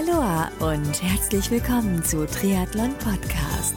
Aloha und herzlich willkommen zu Triathlon Podcast.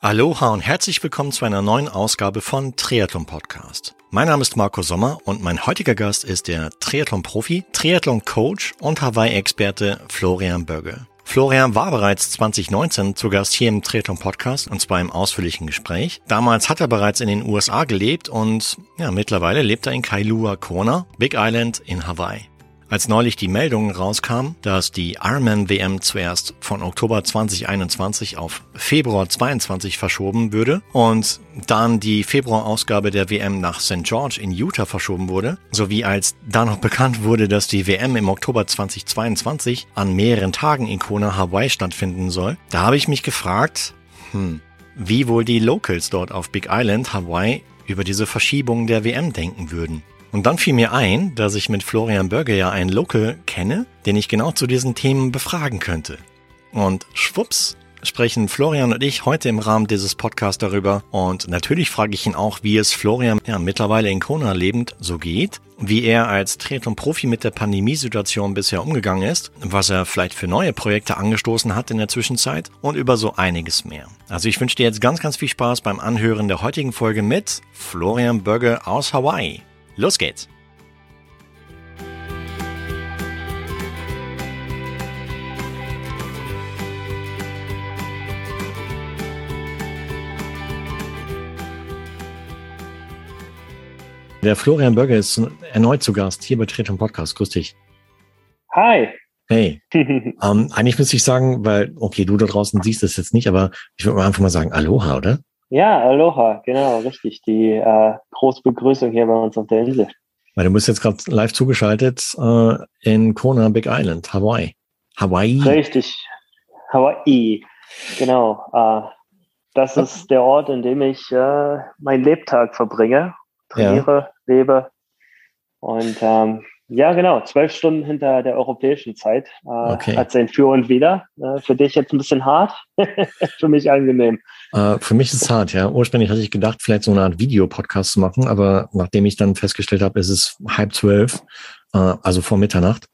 Aloha und herzlich willkommen zu einer neuen Ausgabe von Triathlon Podcast. Mein Name ist Marco Sommer und mein heutiger Gast ist der Triathlon-Profi, Triathlon-Coach und Hawaii-Experte Florian Bögge. Florian war bereits 2019 zu Gast hier im Triathlon Podcast und zwar im ausführlichen Gespräch. Damals hat er bereits in den USA gelebt und ja, mittlerweile lebt er in Kailua Kona, Big Island in Hawaii. Als neulich die Meldung rauskam, dass die Ironman WM zuerst von Oktober 2021 auf Februar 22 verschoben würde und dann die Februarausgabe der WM nach St. George in Utah verschoben wurde, sowie als dann noch bekannt wurde, dass die WM im Oktober 2022 an mehreren Tagen in Kona, Hawaii stattfinden soll, da habe ich mich gefragt, hm, wie wohl die Locals dort auf Big Island, Hawaii, über diese Verschiebung der WM denken würden. Und dann fiel mir ein, dass ich mit Florian Börge ja einen Local kenne, den ich genau zu diesen Themen befragen könnte. Und schwupps, sprechen Florian und ich heute im Rahmen dieses Podcasts darüber. Und natürlich frage ich ihn auch, wie es Florian ja, mittlerweile in Kona lebend so geht, wie er als Triathlon-Profi mit der Pandemiesituation bisher umgegangen ist, was er vielleicht für neue Projekte angestoßen hat in der Zwischenzeit und über so einiges mehr. Also ich wünsche dir jetzt ganz, ganz viel Spaß beim Anhören der heutigen Folge mit Florian Börge aus Hawaii. Los geht's! Der Florian Bürger ist erneut zu Gast hier bei Tretum Podcast. Grüß dich. Hi. Hey. ähm, eigentlich müsste ich sagen, weil, okay, du da draußen siehst es jetzt nicht, aber ich würde mal einfach mal sagen, Aloha, oder? Ja, Aloha, genau, richtig. Die äh, große Begrüßung hier bei uns auf der Insel. Weil du bist jetzt gerade live zugeschaltet äh, in Kona, Big Island, Hawaii. Hawaii. Richtig, Hawaii. Genau. Äh, das ist der Ort, in dem ich äh, meinen Lebtag verbringe, trainiere, ja. lebe. Und ähm, ja, genau, zwölf Stunden hinter der europäischen Zeit. Äh, okay. Hat sein Für und Wider. Äh, für dich jetzt ein bisschen hart, für mich angenehm. Äh, für mich ist es hart, ja. Ursprünglich hatte ich gedacht, vielleicht so eine Art Videopodcast zu machen, aber nachdem ich dann festgestellt habe, es ist halb zwölf, äh, also vor Mitternacht,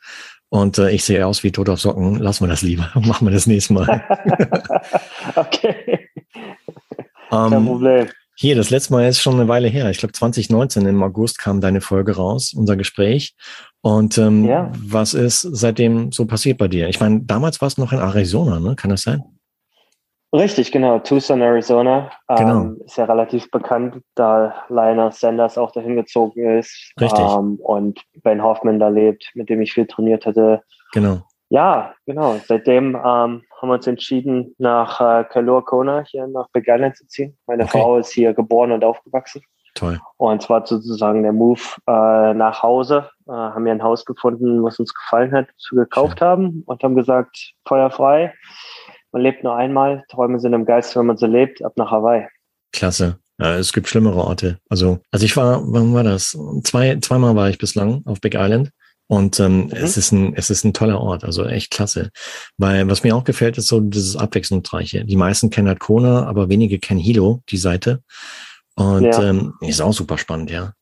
und äh, ich sehe aus wie tot auf Socken, lassen wir das lieber. Machen wir das nächste Mal. okay. Kein um, Problem. Hier, das letzte Mal ist schon eine Weile her. Ich glaube, 2019 im August kam deine Folge raus, unser Gespräch. Und ähm, ja. was ist seitdem so passiert bei dir? Ich meine, damals warst du noch in Arizona, ne? Kann das sein? Richtig, genau. Tucson, Arizona. Genau. Ähm, ist ja relativ bekannt, da Lionel Sanders auch dahin gezogen ist. Richtig. Ähm, und Ben Hoffman da lebt, mit dem ich viel trainiert hatte. Genau. Ja, genau. Seitdem ähm, haben wir uns entschieden, nach äh, Kalua Kona hier nach Big Island zu ziehen. Meine okay. Frau ist hier geboren und aufgewachsen. Toll. Und zwar sozusagen der Move äh, nach Hause. Äh, haben wir ein Haus gefunden, was uns gefallen hat, zu gekauft Schön. haben und haben gesagt, feuerfrei. Man lebt nur einmal, Träume sind im Geist, wenn man so lebt, ab nach Hawaii. Klasse. Ja, es gibt schlimmere Orte. Also, also ich war, wann war das? Zwei, zweimal war ich bislang auf Big Island. Und ähm, mhm. es ist ein, es ist ein toller Ort, also echt klasse. Weil was mir auch gefällt, ist so dieses Abwechslungsreiche. Die meisten kennen halt Kona, aber wenige kennen Hilo, die Seite. Und ja. ähm, ist auch super spannend, ja.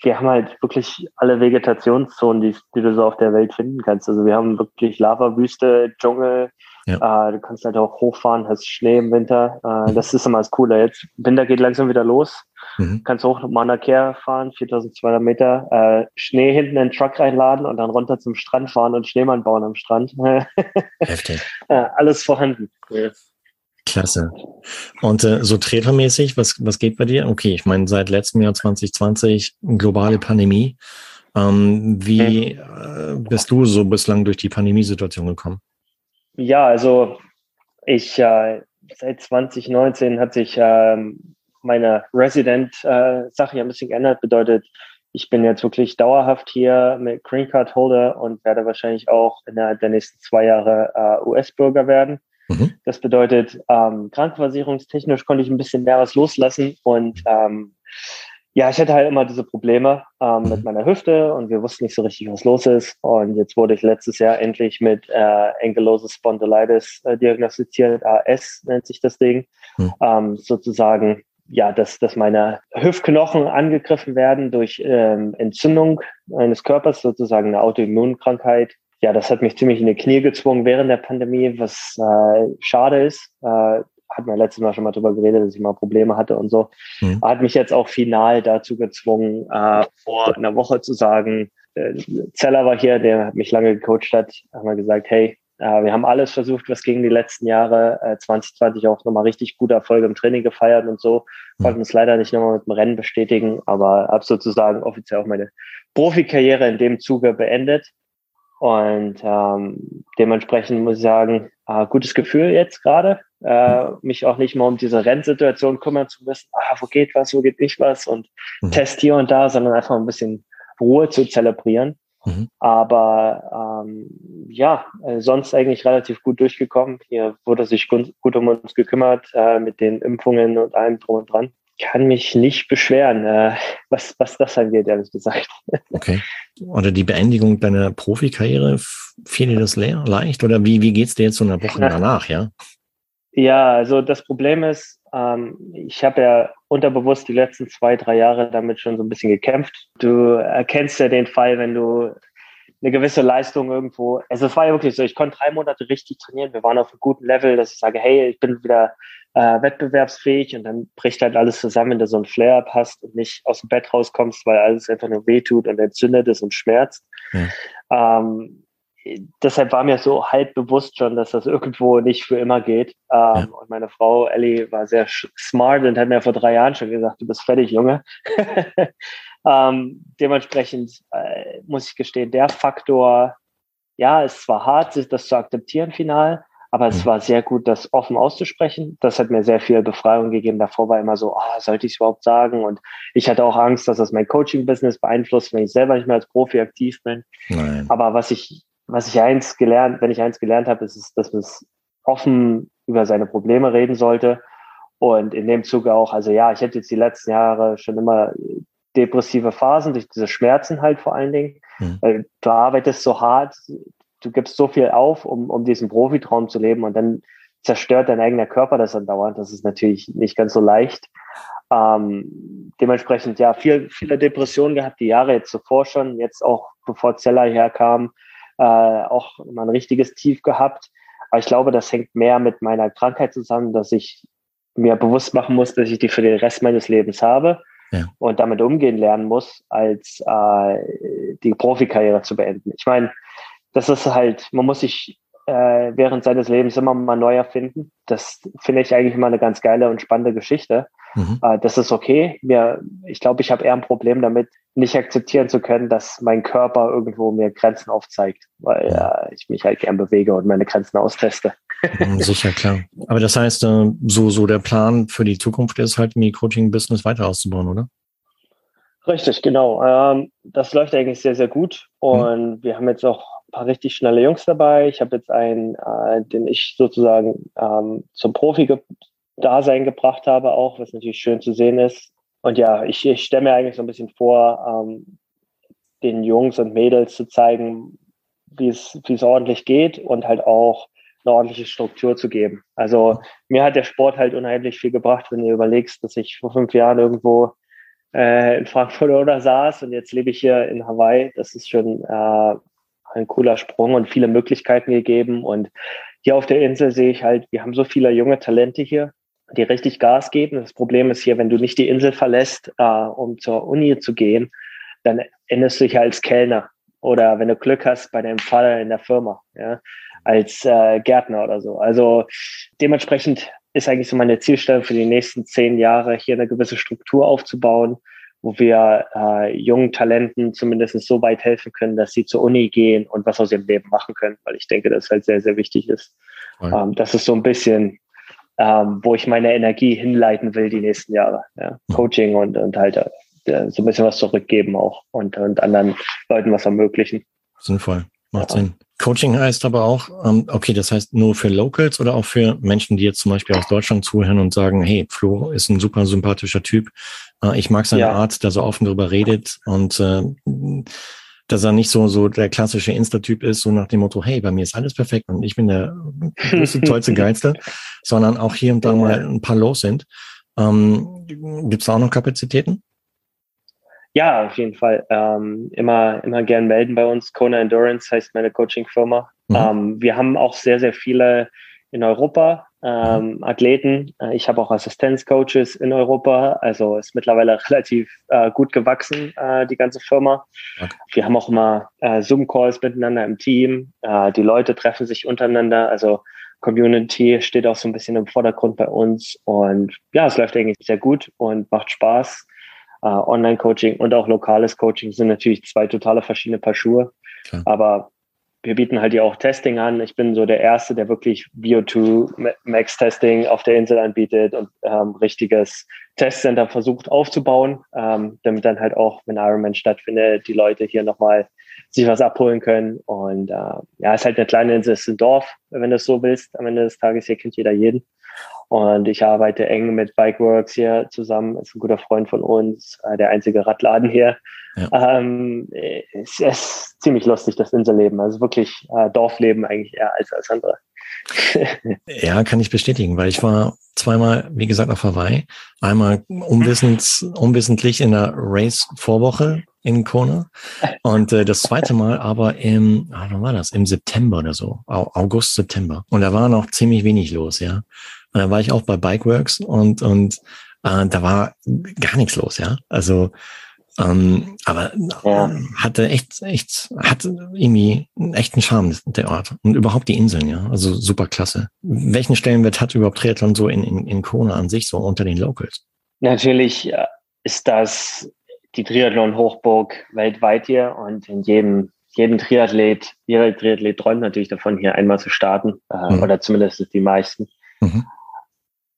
Wir haben halt wirklich alle Vegetationszonen, die, die du so auf der Welt finden kannst. Also wir haben wirklich Lava-Wüste, Dschungel, ja. Äh, du kannst halt auch hochfahren, hast Schnee im Winter. Äh. Das ist immer das Coole. Jetzt Winter geht langsam wieder los. Mhm. Kannst hoch Mauna Kea fahren, 4200 Meter, äh, Schnee hinten in den Truck reinladen und dann runter zum Strand fahren und Schneemann bauen am Strand. Heftig. Äh, alles vorhanden. Ja. Klasse. Und äh, so tretermäßig, was, was geht bei dir? Okay, ich meine, seit letztem Jahr 2020 globale Pandemie. Ähm, wie äh, bist du so bislang durch die Pandemiesituation gekommen? Ja, also ich äh, seit 2019 hat sich ähm, meine Resident-Sache äh, ein bisschen geändert. Bedeutet, ich bin jetzt wirklich dauerhaft hier mit Green Card Holder und werde wahrscheinlich auch innerhalb der nächsten zwei Jahre äh, US-Bürger werden. Mhm. Das bedeutet, ähm, krankenversicherungstechnisch konnte ich ein bisschen mehr was loslassen und ähm, ja, ich hatte halt immer diese Probleme ähm, mit mhm. meiner Hüfte und wir wussten nicht so richtig, was los ist. Und jetzt wurde ich letztes Jahr endlich mit äh, Ankylosing Spondylitis äh, diagnostiziert. AS nennt sich das Ding. Mhm. Ähm, sozusagen ja, dass, dass meine Hüftknochen angegriffen werden durch ähm, Entzündung eines Körpers, sozusagen eine Autoimmunkrankheit. Ja, das hat mich ziemlich in die Knie gezwungen während der Pandemie, was äh, schade ist. Äh, hat man letztes Mal schon mal drüber geredet, dass ich mal Probleme hatte und so. Mhm. Hat mich jetzt auch final dazu gezwungen, äh, vor einer Woche zu sagen, äh, Zeller war hier, der mich lange gecoacht hat, haben wir gesagt, hey, wir haben alles versucht, was gegen die letzten Jahre äh, 2020 auch nochmal richtig gute Erfolge im Training gefeiert und so. Mhm. Konnten es leider nicht nochmal mit dem Rennen bestätigen, aber habe sozusagen offiziell auch meine Profikarriere in dem Zuge beendet. Und ähm, dementsprechend muss ich sagen, äh, gutes Gefühl jetzt gerade, äh, mich auch nicht mal um diese Rennsituation kümmern zu müssen. Ah, wo geht was, wo geht nicht was und mhm. Test hier und da, sondern einfach ein bisschen Ruhe zu zelebrieren. Mhm. Aber ähm, ja, äh, sonst eigentlich relativ gut durchgekommen. Hier wurde sich gut, gut um uns gekümmert äh, mit den Impfungen und allem drum und dran. Kann mich nicht beschweren, äh, was, was das angeht, ehrlich gesagt. Okay. Oder die Beendigung deiner Profikarriere, fiel dir das leicht? Oder wie, wie geht's dir jetzt so eine Woche danach, ja? Ja, also das Problem ist, ich habe ja unterbewusst die letzten zwei, drei Jahre damit schon so ein bisschen gekämpft. Du erkennst ja den Fall, wenn du eine gewisse Leistung irgendwo, also es war ja wirklich so, ich konnte drei Monate richtig trainieren, wir waren auf einem guten Level, dass ich sage, hey, ich bin wieder äh, wettbewerbsfähig und dann bricht halt alles zusammen, wenn du so ein Flare hast und nicht aus dem Bett rauskommst, weil alles einfach nur wehtut und entzündet ist und schmerzt. Ja. Ähm, deshalb war mir so halb bewusst schon, dass das irgendwo nicht für immer geht. Ähm, ja. Und meine Frau Ellie war sehr smart und hat mir vor drei Jahren schon gesagt, du bist fertig, Junge. ähm, dementsprechend äh, muss ich gestehen, der Faktor, ja, es war hart, das zu akzeptieren final, aber es mhm. war sehr gut, das offen auszusprechen. Das hat mir sehr viel Befreiung gegeben. Davor war immer so, oh, sollte ich es überhaupt sagen? Und ich hatte auch Angst, dass das mein Coaching-Business beeinflusst, wenn ich selber nicht mehr als Profi aktiv bin. Nein. Aber was ich was ich eins gelernt, wenn ich eins gelernt habe, ist, dass man offen über seine Probleme reden sollte. Und in dem Zuge auch, also ja, ich hätte jetzt die letzten Jahre schon immer depressive Phasen durch diese Schmerzen halt vor allen Dingen. Mhm. Du arbeitest so hart, du gibst so viel auf, um, um diesen Profitraum zu leben und dann zerstört dein eigener Körper das dann dauernd. Das ist natürlich nicht ganz so leicht. Ähm, dementsprechend ja viel, viele Depressionen gehabt, die Jahre jetzt zuvor schon, jetzt auch bevor Zeller herkam, auch mal ein richtiges Tief gehabt. Aber ich glaube, das hängt mehr mit meiner Krankheit zusammen, dass ich mir bewusst machen muss, dass ich die für den Rest meines Lebens habe ja. und damit umgehen lernen muss, als äh, die Profikarriere zu beenden. Ich meine, das ist halt, man muss sich äh, während seines Lebens immer mal neu erfinden. Das finde ich eigentlich immer eine ganz geile und spannende Geschichte. Mhm. Äh, das ist okay. Mir, ich glaube, ich habe eher ein Problem damit, nicht akzeptieren zu können, dass mein Körper irgendwo mir Grenzen aufzeigt, weil ja. äh, ich mich halt gern bewege und meine Grenzen austeste. Mhm, sicher, klar. Aber das heißt, äh, so, so der Plan für die Zukunft ist halt, die Coaching-Business weiter auszubauen, oder? Richtig, genau. Ähm, das läuft eigentlich sehr, sehr gut. Mhm. Und mhm. wir haben jetzt auch ein paar richtig schnelle Jungs dabei. Ich habe jetzt einen, äh, den ich sozusagen ähm, zum Profi-Dasein gebracht habe, auch, was natürlich schön zu sehen ist. Und ja, ich, ich stelle mir eigentlich so ein bisschen vor, ähm, den Jungs und Mädels zu zeigen, wie es, wie es ordentlich geht und halt auch eine ordentliche Struktur zu geben. Also mir hat der Sport halt unheimlich viel gebracht, wenn du überlegst, dass ich vor fünf Jahren irgendwo äh, in Frankfurt oder saß und jetzt lebe ich hier in Hawaii. Das ist schon äh, ein cooler Sprung und viele Möglichkeiten gegeben. Und hier auf der Insel sehe ich halt, wir haben so viele junge Talente hier, die richtig Gas geben. Das Problem ist hier, wenn du nicht die Insel verlässt, äh, um zur Uni zu gehen, dann endest du dich als Kellner oder wenn du Glück hast, bei deinem Vater in der Firma, ja, als äh, Gärtner oder so. Also dementsprechend ist eigentlich so meine Zielstellung für die nächsten zehn Jahre, hier eine gewisse Struktur aufzubauen, wo wir äh, jungen Talenten zumindest so weit helfen können, dass sie zur Uni gehen und was aus ihrem Leben machen können, weil ich denke, das halt sehr, sehr wichtig ist. Ähm, das ist so ein bisschen ähm, wo ich meine Energie hinleiten will die nächsten Jahre. Ja. Coaching und, und halt äh, so ein bisschen was zurückgeben auch und, und anderen Leuten was ermöglichen. Sinnvoll, macht ja. Sinn. Coaching heißt aber auch, ähm, okay, das heißt nur für Locals oder auch für Menschen, die jetzt zum Beispiel aus Deutschland zuhören und sagen, hey, Flo ist ein super sympathischer Typ. Äh, ich mag seine ja. Art, der so offen darüber redet und äh, dass er nicht so, so der klassische Insta-Typ ist, so nach dem Motto, hey, bei mir ist alles perfekt und ich bin der größte, tollste, geilste, sondern auch hier und da mal ein paar los sind. Ähm, Gibt es auch noch Kapazitäten? Ja, auf jeden Fall. Ähm, immer, immer gern melden bei uns. Kona Endurance heißt meine Coaching-Firma. Mhm. Ähm, wir haben auch sehr, sehr viele in Europa ähm, mhm. Athleten. Äh, ich habe auch Assistenzcoaches in Europa. Also ist mittlerweile relativ äh, gut gewachsen, äh, die ganze Firma. Okay. Wir haben auch immer äh, Zoom-Calls miteinander im Team. Äh, die Leute treffen sich untereinander. Also Community steht auch so ein bisschen im Vordergrund bei uns. Und ja, es läuft eigentlich sehr gut und macht Spaß. Uh, Online-Coaching und auch lokales Coaching sind natürlich zwei totale verschiedene Paar Schuhe. Klar. Aber wir bieten halt ja auch Testing an. Ich bin so der Erste, der wirklich VO2 Max Testing auf der Insel anbietet und ähm, richtiges Testcenter versucht aufzubauen, ähm, damit dann halt auch, wenn Ironman stattfindet, die Leute hier nochmal sich was abholen können. Und äh, ja, es ist halt eine kleine Insel, es ist ein Dorf, wenn du es so willst. Am Ende des Tages hier kennt jeder jeden. Und ich arbeite eng mit Bikeworks hier zusammen. Ist ein guter Freund von uns, äh, der einzige Radladen hier. Ja. Ähm, es ist ziemlich lustig, das Inselleben. Also wirklich äh, Dorfleben eigentlich eher als als andere. ja, kann ich bestätigen, weil ich war zweimal, wie gesagt, auf Hawaii. Einmal unwissens, unwissentlich in der Race-Vorwoche in Kona. Und äh, das zweite Mal aber im, ah, wann war das? Im September oder so. August, September. Und da war noch ziemlich wenig los, ja. Und da war ich auch bei Bikeworks und, und äh, da war gar nichts los, ja. Also ähm, aber ja. hatte echt, echt, hatte irgendwie einen echten Charme, der Ort. Und überhaupt die Inseln, ja. Also super klasse. Welchen Stellenwert hat überhaupt Triathlon so in, in, in Kona an sich, so unter den Locals? Natürlich äh, ist das die Triathlon-Hochburg weltweit hier und in jedem, jedem Triathlet, jeder Triathlet träumt natürlich davon, hier einmal zu starten, äh, mhm. oder zumindest die meisten. Mhm.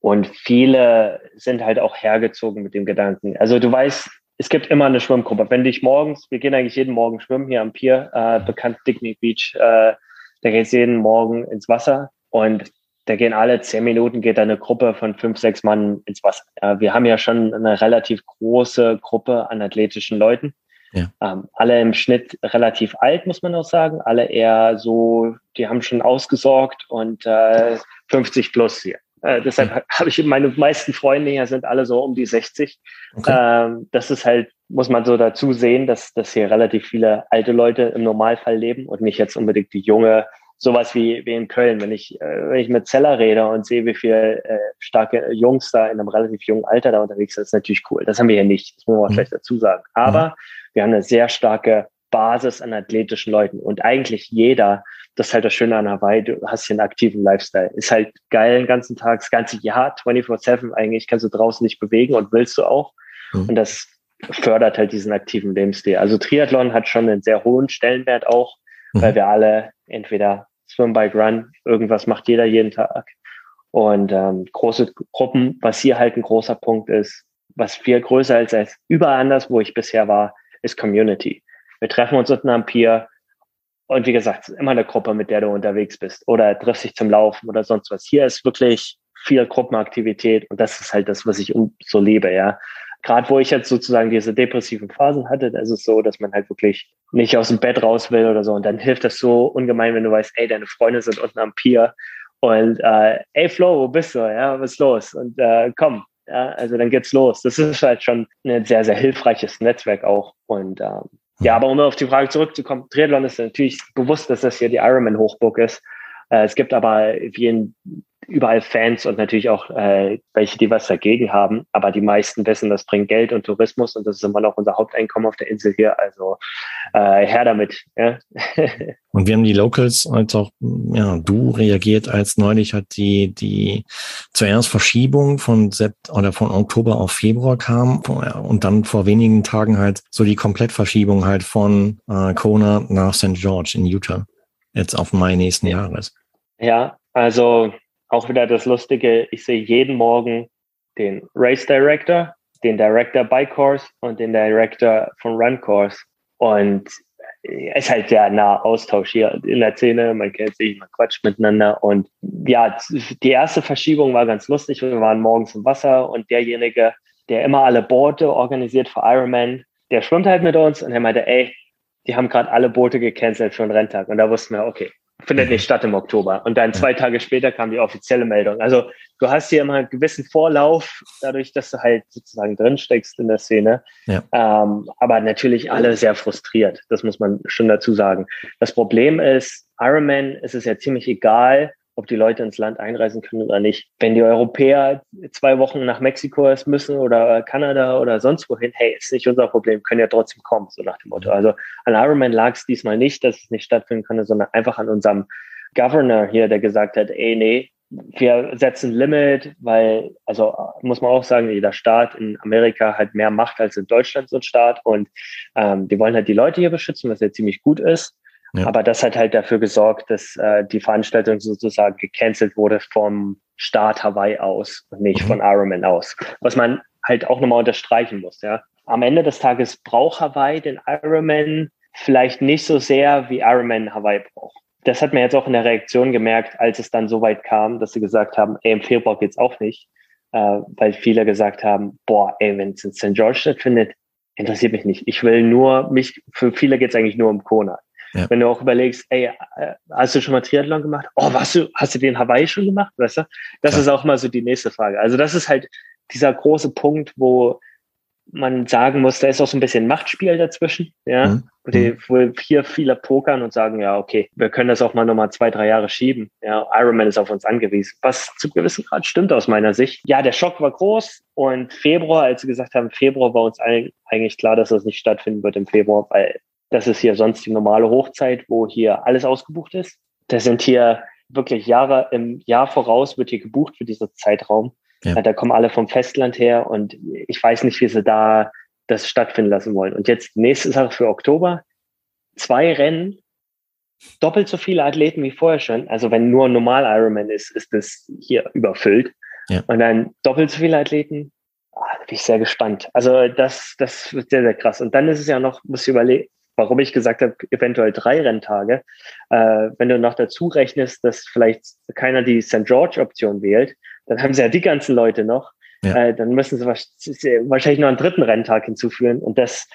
Und viele sind halt auch hergezogen mit dem Gedanken. Also du weißt, es gibt immer eine Schwimmgruppe. Wenn dich morgens, wir gehen eigentlich jeden Morgen schwimmen hier am Pier, äh, bekannt Dignity Beach, äh, da geht jeden Morgen ins Wasser und da gehen alle zehn Minuten geht eine Gruppe von fünf, sechs Mann ins Wasser. Äh, wir haben ja schon eine relativ große Gruppe an athletischen Leuten. Ja. Ähm, alle im Schnitt relativ alt, muss man auch sagen. Alle eher so, die haben schon ausgesorgt und äh, 50 plus hier. Äh, deshalb okay. habe ich meine meisten Freunde hier sind alle so um die 60. Okay. Ähm, das ist halt, muss man so dazu sehen, dass, dass hier relativ viele alte Leute im Normalfall leben und nicht jetzt unbedingt die junge, sowas wie, wie in Köln. Wenn ich, äh, wenn ich mit Zeller rede und sehe, wie viele äh, starke Jungs da in einem relativ jungen Alter da unterwegs sind, ist natürlich cool. Das haben wir hier nicht, das muss man mhm. vielleicht dazu sagen. Aber mhm. wir haben eine sehr starke Basis an athletischen Leuten und eigentlich jeder, das ist halt das Schöne an Hawaii, du hast hier einen aktiven Lifestyle. Ist halt geil den ganzen Tag, das ganze Jahr, 24-7 eigentlich, kannst du draußen nicht bewegen und willst du auch. Mhm. Und das fördert halt diesen aktiven Lebensstil. Also Triathlon hat schon einen sehr hohen Stellenwert auch, mhm. weil wir alle entweder Swim, Bike, Run, irgendwas macht jeder jeden Tag. Und ähm, große Gruppen, was hier halt ein großer Punkt ist, was viel größer ist als überall anders, wo ich bisher war, ist Community. Wir treffen uns unten am Pier, und wie gesagt, immer eine Gruppe, mit der du unterwegs bist oder triffst dich zum Laufen oder sonst was. Hier ist wirklich viel Gruppenaktivität und das ist halt das, was ich so liebe, ja. Gerade wo ich jetzt sozusagen diese depressiven Phasen hatte, da ist es so, dass man halt wirklich nicht aus dem Bett raus will oder so. Und dann hilft das so ungemein, wenn du weißt, ey, deine Freunde sind unten am Pier und äh, ey Flo, wo bist du? Ja, was ist los? Und äh, komm, ja, also dann geht's los. Das ist halt schon ein sehr, sehr hilfreiches Netzwerk auch. Und ähm, ja, aber um auf die Frage zurückzukommen, Triathlon ist natürlich bewusst, dass das hier die Ironman-Hochburg ist. Äh, es gibt aber wie in überall Fans und natürlich auch äh, welche, die was dagegen haben. Aber die meisten wissen, das bringt Geld und Tourismus und das ist immer noch unser Haupteinkommen auf der Insel hier. Also äh, her damit. Ja. und wir haben die Locals als auch, ja, du reagiert, als neulich hat die, die zuerst Verschiebung von Sept oder von Oktober auf Februar kam und dann vor wenigen Tagen halt so die Komplettverschiebung halt von äh, Kona nach St. George in Utah. Jetzt auf Mai nächsten Jahres. Ja, also auch wieder das Lustige, ich sehe jeden Morgen den Race Director, den Director Bike Course und den Director von Run Course. Und es ist halt der nah Austausch hier in der Szene, man kennt sich, man quatscht miteinander. Und ja, die erste Verschiebung war ganz lustig. Wir waren morgens im Wasser und derjenige, der immer alle Boote organisiert für Ironman, der schwimmt halt mit uns und er meinte, ey, die haben gerade alle Boote gecancelt für den Renntag. Und da wussten wir, okay, findet nicht statt im Oktober. Und dann zwei Tage später kam die offizielle Meldung. Also du hast hier immer einen gewissen Vorlauf, dadurch, dass du halt sozusagen drinsteckst in der Szene. Ja. Ähm, aber natürlich alle sehr frustriert. Das muss man schon dazu sagen. Das Problem ist, Ironman ist es ja ziemlich egal, ob die Leute ins Land einreisen können oder nicht. Wenn die Europäer zwei Wochen nach Mexiko müssen oder Kanada oder sonst wohin, hey, ist nicht unser Problem, können ja trotzdem kommen, so nach dem Motto. Also an Ironman lag es diesmal nicht, dass es nicht stattfinden konnte, sondern einfach an unserem Governor hier, der gesagt hat, ey, nee, wir setzen Limit, weil, also muss man auch sagen, jeder Staat in Amerika hat mehr Macht als in Deutschland so ein Staat und ähm, die wollen halt die Leute hier beschützen, was ja ziemlich gut ist. Ja. Aber das hat halt dafür gesorgt, dass äh, die Veranstaltung sozusagen gecancelt wurde vom Staat Hawaii aus und nicht mhm. von Ironman aus. Was man halt auch nochmal unterstreichen muss. Ja. Am Ende des Tages braucht Hawaii den Ironman vielleicht nicht so sehr, wie Ironman Hawaii braucht. Das hat man jetzt auch in der Reaktion gemerkt, als es dann so weit kam, dass sie gesagt haben, ey, im Februar geht's auch nicht, äh, weil viele gesagt haben, boah, ey, wenn es in St. George stattfindet, interessiert mich nicht. Ich will nur mich, für viele geht's eigentlich nur um Kona. Ja. Wenn du auch überlegst, ey, äh, hast du schon mal Triathlon gemacht? Oh, was du, hast du den Hawaii schon gemacht? Weißt du? Das ja. ist auch mal so die nächste Frage. Also das ist halt dieser große Punkt, wo man sagen muss, da ist auch so ein bisschen Machtspiel dazwischen, ja, mhm. die, mhm. wo hier viele pokern und sagen, ja, okay, wir können das auch mal nochmal zwei, drei Jahre schieben. Ja, Ironman ist auf uns angewiesen, was zu gewissen Grad stimmt aus meiner Sicht. Ja, der Schock war groß und Februar, als sie gesagt haben, Februar war uns eigentlich klar, dass das nicht stattfinden wird im Februar, weil das ist hier sonst die normale Hochzeit, wo hier alles ausgebucht ist. Das sind hier wirklich Jahre im Jahr voraus wird hier gebucht für diesen Zeitraum. Ja. Da kommen alle vom Festland her und ich weiß nicht, wie sie da das stattfinden lassen wollen. Und jetzt nächste Sache für Oktober. Zwei Rennen, doppelt so viele Athleten wie vorher schon. Also wenn nur normal Ironman ist, ist das hier überfüllt. Ja. Und dann doppelt so viele Athleten. Ah, da bin ich sehr gespannt. Also das, das wird sehr, sehr krass. Und dann ist es ja noch, muss ich überlegen, warum ich gesagt habe, eventuell drei Renntage. Äh, wenn du noch dazu rechnest, dass vielleicht keiner die St. George-Option wählt, dann haben sie ja die ganzen Leute noch. Ja. Äh, dann müssen sie wahrscheinlich noch einen dritten Renntag hinzufügen. Und das,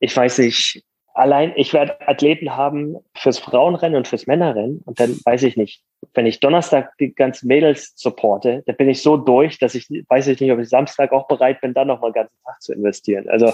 ich weiß nicht, allein, ich werde Athleten haben fürs Frauenrennen und fürs Männerrennen. Und dann weiß ich nicht, wenn ich Donnerstag die ganzen Mädels supporte, dann bin ich so durch, dass ich, weiß ich nicht, ob ich Samstag auch bereit bin, da noch mal einen ganzen Tag zu investieren. Also,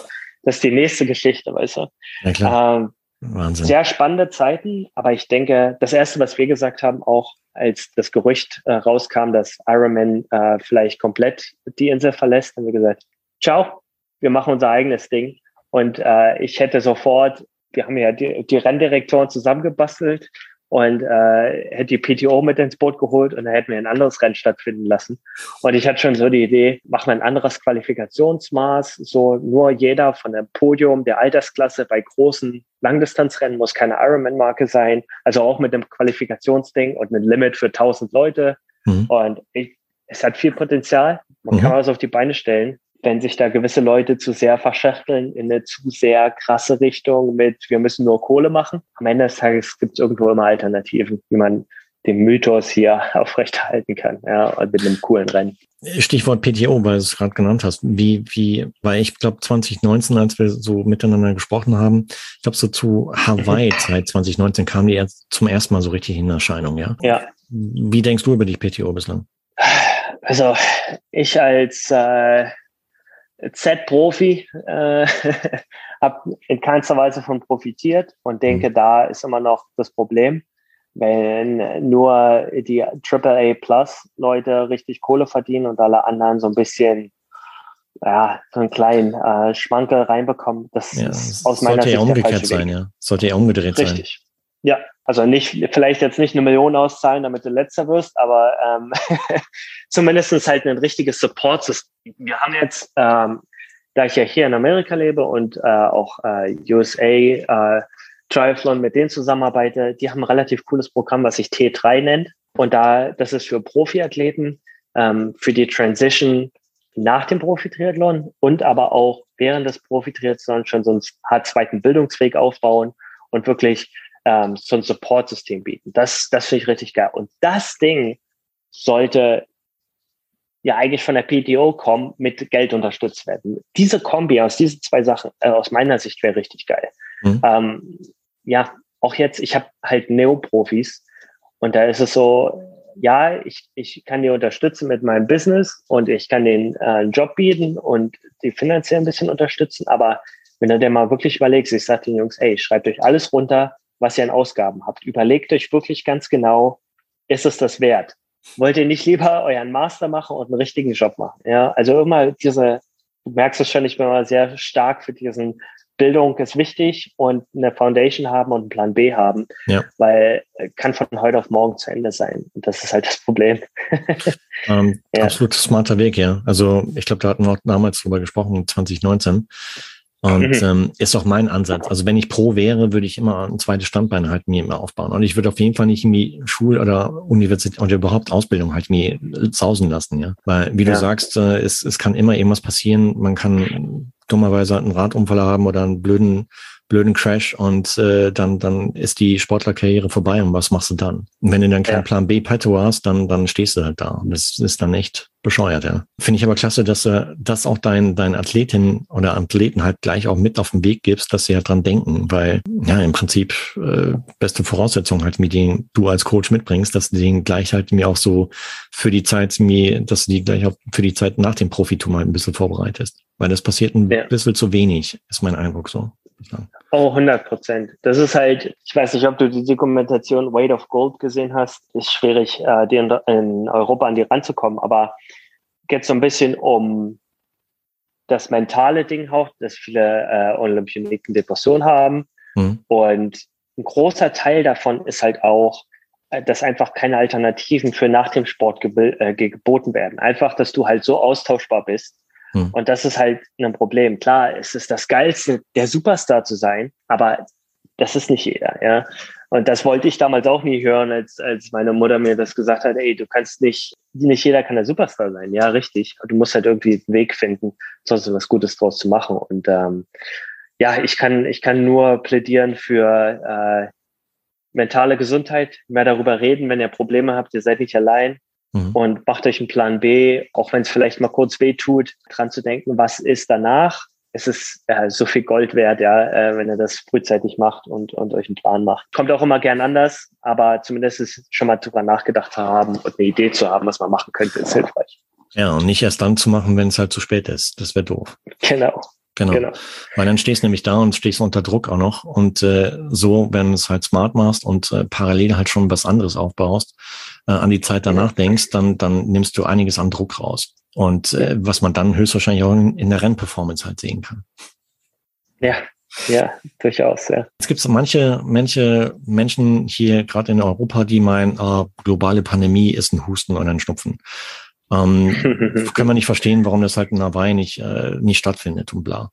das ist die nächste Geschichte, weißt du? Ja, klar. Ähm, Wahnsinn. Sehr spannende Zeiten, aber ich denke, das erste, was wir gesagt haben, auch als das Gerücht äh, rauskam, dass Ironman äh, vielleicht komplett die Insel verlässt, haben wir gesagt, ciao, wir machen unser eigenes Ding. Und äh, ich hätte sofort, wir haben ja die, die Renndirektoren zusammengebastelt und äh, hätte die PTO mit ins Boot geholt und dann hätten wir ein anderes Rennen stattfinden lassen. Und ich hatte schon so die Idee, machen wir ein anderes Qualifikationsmaß, so nur jeder von dem Podium der Altersklasse bei großen Langdistanzrennen muss keine Ironman-Marke sein, also auch mit dem Qualifikationsding und einem Limit für 1000 Leute. Mhm. Und ich, es hat viel Potenzial. Man mhm. kann was auf die Beine stellen wenn sich da gewisse Leute zu sehr verschachteln in eine zu sehr krasse Richtung mit, wir müssen nur Kohle machen. Am Ende des Tages gibt es irgendwo immer Alternativen, wie man den Mythos hier aufrechterhalten kann, ja, und mit einem coolen Rennen. Stichwort PTO, weil du es gerade genannt hast. Wie, wie, weil ich glaube 2019, als wir so miteinander gesprochen haben, ich glaube so zu Hawaii-Zeit 2019 kam die erst zum ersten Mal so richtig in Erscheinung, ja? Ja. Wie denkst du über die PTO bislang? Also ich als äh, Z-Profi, äh, habe in keinster Weise von profitiert und denke, mhm. da ist immer noch das Problem. Wenn nur die AAA Plus Leute richtig Kohle verdienen und alle anderen so ein bisschen ja, so einen kleinen äh, Schmankel reinbekommen, das ja, ist aus meiner Sicht. Sollte ja umgekehrt sein, ja. Sollte ja umgedreht richtig. sein. Richtig. Ja, also nicht, vielleicht jetzt nicht eine Million auszahlen, damit du letzter wirst, aber ähm, zumindest halt ein richtiges Support-System. Wir haben jetzt, ähm, da ich ja hier in Amerika lebe und äh, auch äh, USA äh, Triathlon mit denen zusammenarbeite, die haben ein relativ cooles Programm, was sich T3 nennt. Und da, das ist für Profiathleten, ähm, für die Transition nach dem Profi-Triathlon und aber auch während des Profi-Triathlons schon so einen zweiten Bildungsweg aufbauen und wirklich ähm, so ein Support-System bieten. Das, das finde ich richtig geil. Und das Ding sollte ja eigentlich von der PTO kommen, mit Geld unterstützt werden. Diese Kombi aus diesen zwei Sachen, äh, aus meiner Sicht wäre richtig geil. Mhm. Ähm, ja, auch jetzt, ich habe halt Neoprofis Und da ist es so, ja, ich, ich kann die unterstützen mit meinem Business und ich kann den äh, einen Job bieten und die finanziell ein bisschen unterstützen. Aber wenn du dir mal wirklich überlegst, ich sage den Jungs, ey, schreibt euch alles runter, was ihr an Ausgaben habt. Überlegt euch wirklich ganz genau, ist es das wert? Wollt ihr nicht lieber euren Master machen und einen richtigen Job machen? Ja, also immer diese, du merkst es schon, ich bin immer sehr stark für diesen Bildung ist wichtig und eine Foundation haben und einen Plan B haben, ja. weil äh, kann von heute auf morgen zu Ende sein. Und das ist halt das Problem. ähm, ja. Absolut smarter Weg, ja. Also ich glaube, da hatten wir auch damals drüber gesprochen, 2019. Und mhm. ähm, ist auch mein Ansatz. Also wenn ich pro wäre, würde ich immer ein zweites Standbein halt mir immer aufbauen. Und ich würde auf jeden Fall nicht irgendwie Schul- oder Universität oder überhaupt Ausbildung halt mir sausen lassen, ja. Weil, wie ja. du sagst, äh, es, es kann immer irgendwas passieren. Man kann dummerweise einen Radunfall haben oder einen blöden blöden Crash und äh, dann, dann ist die Sportlerkarriere vorbei und was machst du dann? Und wenn du dann keinen ja. Plan B petto hast, dann, dann stehst du halt da. Und das ist dann echt bescheuert, ja. Finde ich aber klasse, dass du das auch deinen dein Athletin oder Athleten halt gleich auch mit auf den Weg gibst, dass sie halt dran denken, weil ja im Prinzip äh, beste Voraussetzung halt mit denen du als Coach mitbringst, dass du den gleich halt mir auch so für die Zeit mir, dass du die gleich auch für die Zeit nach dem Profitum halt ein bisschen vorbereitest. Weil das passiert ein ja. bisschen zu wenig, ist mein Eindruck so. Oh, 100 Prozent. Das ist halt, ich weiß nicht, ob du die Dokumentation Weight of Gold gesehen hast. Ist schwierig, äh, die in, in Europa an die ranzukommen, aber geht so ein bisschen um das mentale Ding auch, dass viele äh, Olympioniken Depression haben. Mhm. Und ein großer Teil davon ist halt auch, äh, dass einfach keine Alternativen für nach dem Sport äh, geboten werden. Einfach, dass du halt so austauschbar bist, hm. Und das ist halt ein Problem. Klar, es ist das Geilste, der Superstar zu sein, aber das ist nicht jeder, ja. Und das wollte ich damals auch nie hören, als, als meine Mutter mir das gesagt hat, ey, du kannst nicht, nicht jeder kann der Superstar sein. Ja, richtig. Du musst halt irgendwie einen Weg finden, sonst was Gutes draus zu machen. Und ähm, ja, ich kann, ich kann nur plädieren für äh, mentale Gesundheit, mehr darüber reden, wenn ihr Probleme habt, ihr seid nicht allein mhm. und macht euch einen Plan B, auch wenn es vielleicht mal kurz weh tut, dran zu denken, was ist danach. Es ist äh, so viel Gold wert, ja, äh, wenn ihr das frühzeitig macht und, und euch einen Plan macht. Kommt auch immer gern anders, aber zumindest ist schon mal drüber nachgedacht zu haben und eine Idee zu haben, was man machen könnte, ist hilfreich. Ja, und nicht erst dann zu machen, wenn es halt zu spät ist. Das wäre doof. Genau. Genau. genau. Weil dann stehst du nämlich da und stehst unter Druck auch noch. Und äh, so, wenn du es halt smart machst und äh, parallel halt schon was anderes aufbaust, äh, an die Zeit danach denkst, dann, dann nimmst du einiges an Druck raus. Und äh, was man dann höchstwahrscheinlich auch in, in der Rennperformance halt sehen kann. Ja, ja, durchaus, ja. Es gibt so manche, manche Menschen hier, gerade in Europa, die meinen, äh, globale Pandemie ist ein Husten und ein Schnupfen. Ähm, können wir nicht verstehen, warum das halt in Hawaii nicht, äh, nicht stattfindet und bla.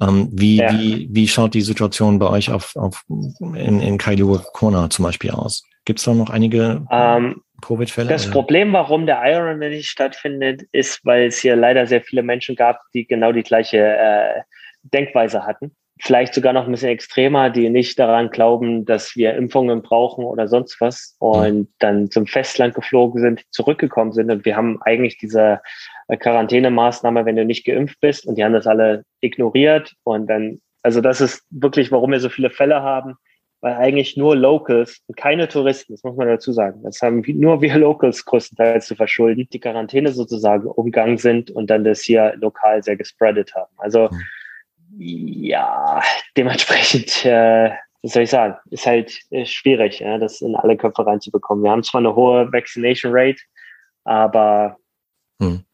Ähm, wie, ja. wie, wie schaut die Situation bei euch auf, auf in, in Kailua Kona zum Beispiel aus? Gibt es da noch einige ähm, Covid-Fälle? Das oder? Problem, warum der Ironman nicht stattfindet, ist, weil es hier leider sehr viele Menschen gab, die genau die gleiche äh, Denkweise hatten vielleicht sogar noch ein bisschen extremer, die nicht daran glauben, dass wir Impfungen brauchen oder sonst was und dann zum Festland geflogen sind, zurückgekommen sind. Und wir haben eigentlich diese äh, Quarantänemaßnahme, wenn du nicht geimpft bist. Und die haben das alle ignoriert. Und dann, also das ist wirklich, warum wir so viele Fälle haben, weil eigentlich nur Locals und keine Touristen, das muss man dazu sagen, das haben nur wir Locals größtenteils zu verschulden, die Quarantäne sozusagen umgegangen sind und dann das hier lokal sehr gespreadet haben. Also mhm ja, dementsprechend, äh, was soll ich sagen, ist halt äh, schwierig, ja, das in alle Köpfe reinzubekommen. Wir haben zwar eine hohe Vaccination Rate, aber hm.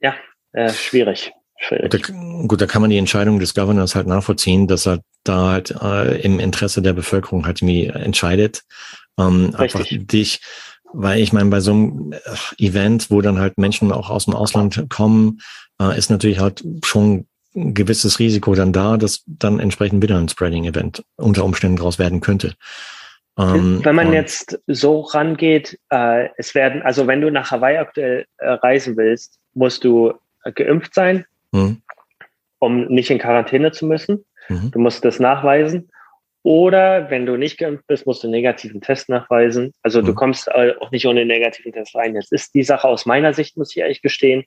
ja, äh, schwierig. Gut da, gut, da kann man die Entscheidung des Governors halt nachvollziehen, dass er da halt äh, im Interesse der Bevölkerung halt irgendwie entscheidet. Ähm, einfach dich, weil ich meine, bei so einem äh, Event, wo dann halt Menschen auch aus dem Ausland kommen, äh, ist natürlich halt schon ein gewisses Risiko dann da, dass dann entsprechend wieder ein Spreading-Event unter Umständen draus werden könnte. Ähm, wenn man jetzt so rangeht, äh, es werden, also wenn du nach Hawaii aktuell äh, reisen willst, musst du äh, geimpft sein, mhm. um nicht in Quarantäne zu müssen. Mhm. Du musst das nachweisen. Oder wenn du nicht geimpft bist, musst du einen negativen Test nachweisen. Also mhm. du kommst äh, auch nicht ohne einen negativen Test rein. Jetzt ist die Sache aus meiner Sicht, muss ich ehrlich gestehen,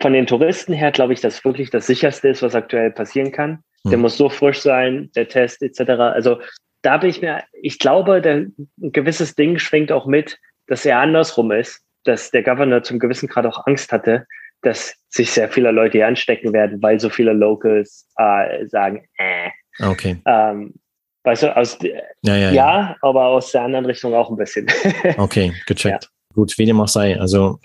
von den Touristen her glaube ich, dass wirklich das sicherste ist, was aktuell passieren kann. Der hm. muss so frisch sein, der Test etc. Also da bin ich mir, ich glaube, der, ein gewisses Ding schwingt auch mit, dass er andersrum ist, dass der Governor zum gewissen Grad auch Angst hatte, dass sich sehr viele Leute hier anstecken werden, weil so viele Locals äh, sagen, äh. Okay. Ähm, weißt du, aus, ja, ja, ja, ja, aber aus der anderen Richtung auch ein bisschen. okay, gecheckt. Gut, wie dem auch sei. Also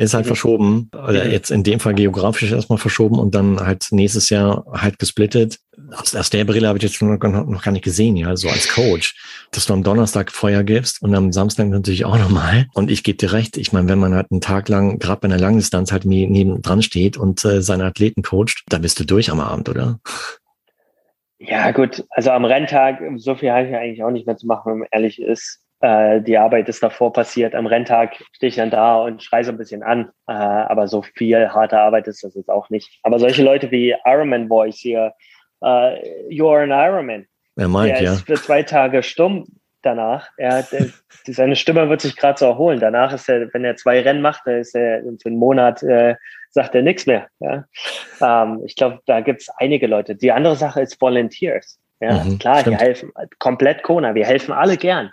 ist halt mhm. verschoben, oder mhm. jetzt in dem Fall geografisch erstmal verschoben und dann halt nächstes Jahr halt gesplittet. Aus, aus der Brille habe ich jetzt noch, noch gar nicht gesehen, ja, so als Coach, dass du am Donnerstag Feuer gibst und am Samstag natürlich auch nochmal. Und ich gebe dir recht, ich meine, wenn man halt einen Tag lang, gerade bei einer Langdistanz halt neben dran steht und äh, seine Athleten coacht, dann bist du durch am Abend, oder? Ja, gut. Also am Renntag, so viel habe ich eigentlich auch nicht mehr zu machen, wenn man ehrlich ist. Äh, die Arbeit ist davor passiert. Am Renntag stehe ich dann da und schreie so ein bisschen an. Äh, aber so viel harte Arbeit ist das jetzt auch nicht. Aber solche Leute wie Ironman Voice hier, äh, You're an Ironman. Er meint, der ja. ist für zwei Tage stumm danach. Er, der, seine Stimme wird sich gerade so erholen. Danach ist er, wenn er zwei Rennen macht, dann ist er für einen Monat, äh, sagt er nichts mehr. Ja? Ähm, ich glaube, da gibt es einige Leute. Die andere Sache ist Volunteers. Ja, mhm, klar, stimmt. wir helfen komplett Kona. Wir helfen alle gern.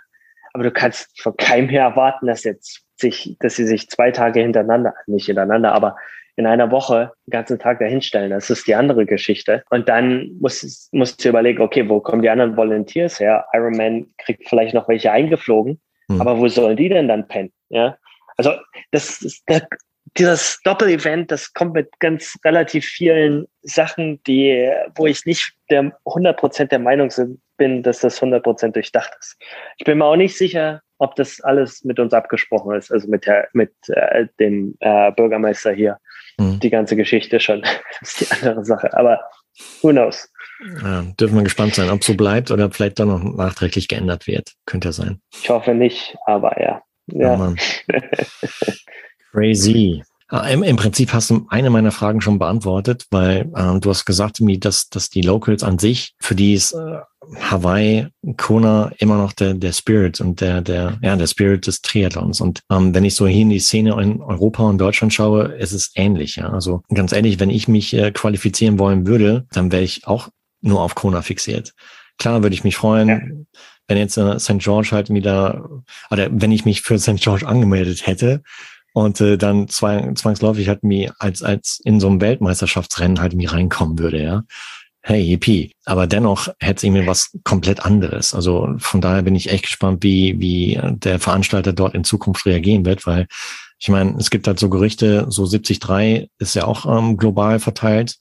Aber du kannst von keinem mehr erwarten, dass jetzt sich, dass sie sich zwei Tage hintereinander, nicht hintereinander, aber in einer Woche den ganzen Tag dahinstellen. Das ist die andere Geschichte. Und dann musst, musst du überlegen, okay, wo kommen die anderen Volunteers her? Ironman kriegt vielleicht noch welche eingeflogen, hm. aber wo sollen die denn dann pennen? Ja, also das ist der, dieses Doppel-Event, das kommt mit ganz relativ vielen Sachen, die, wo ich nicht der 100% der Meinung bin, dass das 100% durchdacht ist. Ich bin mir auch nicht sicher, ob das alles mit uns abgesprochen ist, also mit, der, mit äh, dem äh, Bürgermeister hier. Mhm. Die ganze Geschichte schon. Das ist die andere Sache. Aber who knows? Ja, dürfen wir gespannt sein, ob so bleibt oder vielleicht dann noch nachträglich geändert wird. Könnte ja sein. Ich hoffe nicht, aber ja. Ja. ja Crazy. Im, Im, Prinzip hast du eine meiner Fragen schon beantwortet, weil ähm, du hast gesagt, mir, dass, dass die Locals an sich, für die ist äh, Hawaii, Kona immer noch der, der Spirit und der, der, ja, der Spirit des Triathlons. Und ähm, wenn ich so hier in die Szene in Europa und Deutschland schaue, ist es ähnlich. Ja? Also ganz ehrlich, wenn ich mich äh, qualifizieren wollen würde, dann wäre ich auch nur auf Kona fixiert. Klar würde ich mich freuen, ja. wenn jetzt äh, St. George halt wieder, oder wenn ich mich für St. George angemeldet hätte, und äh, dann zwang, zwangsläufig halt mir als als in so einem Weltmeisterschaftsrennen halt mir reinkommen würde, ja. Hey, yippie. Aber dennoch hätte es mir was komplett anderes. Also von daher bin ich echt gespannt, wie, wie der Veranstalter dort in Zukunft reagieren wird, weil ich meine, es gibt halt so Gerüchte, so 73 ist ja auch ähm, global verteilt.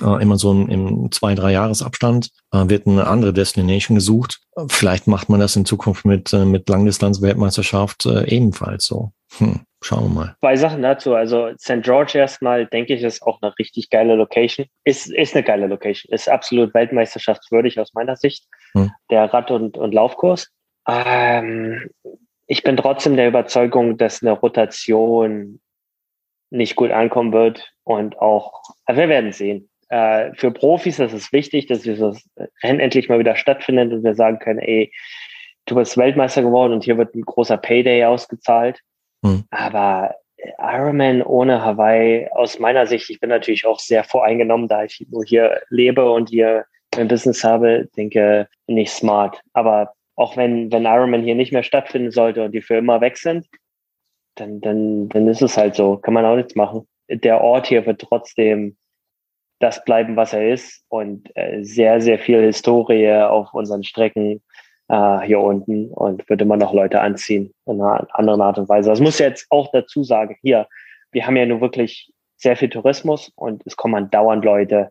Äh, immer so im, im zwei, drei Jahresabstand äh, wird eine andere Destination gesucht. Vielleicht macht man das in Zukunft mit, äh, mit Langdistanz-Weltmeisterschaft äh, ebenfalls so. Hm. Schauen wir mal. Zwei Sachen dazu. Also St. George erstmal, denke ich, ist auch eine richtig geile Location. Ist, ist eine geile Location. Ist absolut weltmeisterschaftswürdig aus meiner Sicht. Hm. Der Rad- und, und Laufkurs. Ähm, ich bin trotzdem der Überzeugung, dass eine Rotation nicht gut ankommen wird und auch, also wir werden sehen. Äh, für Profis ist es wichtig, dass dieses Rennen endlich mal wieder stattfindet und wir sagen können, ey, du bist Weltmeister geworden und hier wird ein großer Payday ausgezahlt. Mhm. Aber Ironman ohne Hawaii, aus meiner Sicht, ich bin natürlich auch sehr voreingenommen, da ich nur hier lebe und hier mein Business habe, denke, nicht smart. Aber auch wenn, wenn Ironman hier nicht mehr stattfinden sollte und die für immer weg sind, dann, dann, dann ist es halt so. Kann man auch nichts machen. Der Ort hier wird trotzdem das bleiben, was er ist und äh, sehr, sehr viel Historie auf unseren Strecken äh, hier unten und würde immer noch Leute anziehen in einer anderen Art und Weise. Das muss jetzt auch dazu sagen, hier, wir haben ja nur wirklich sehr viel Tourismus und es kommen dauernd Leute,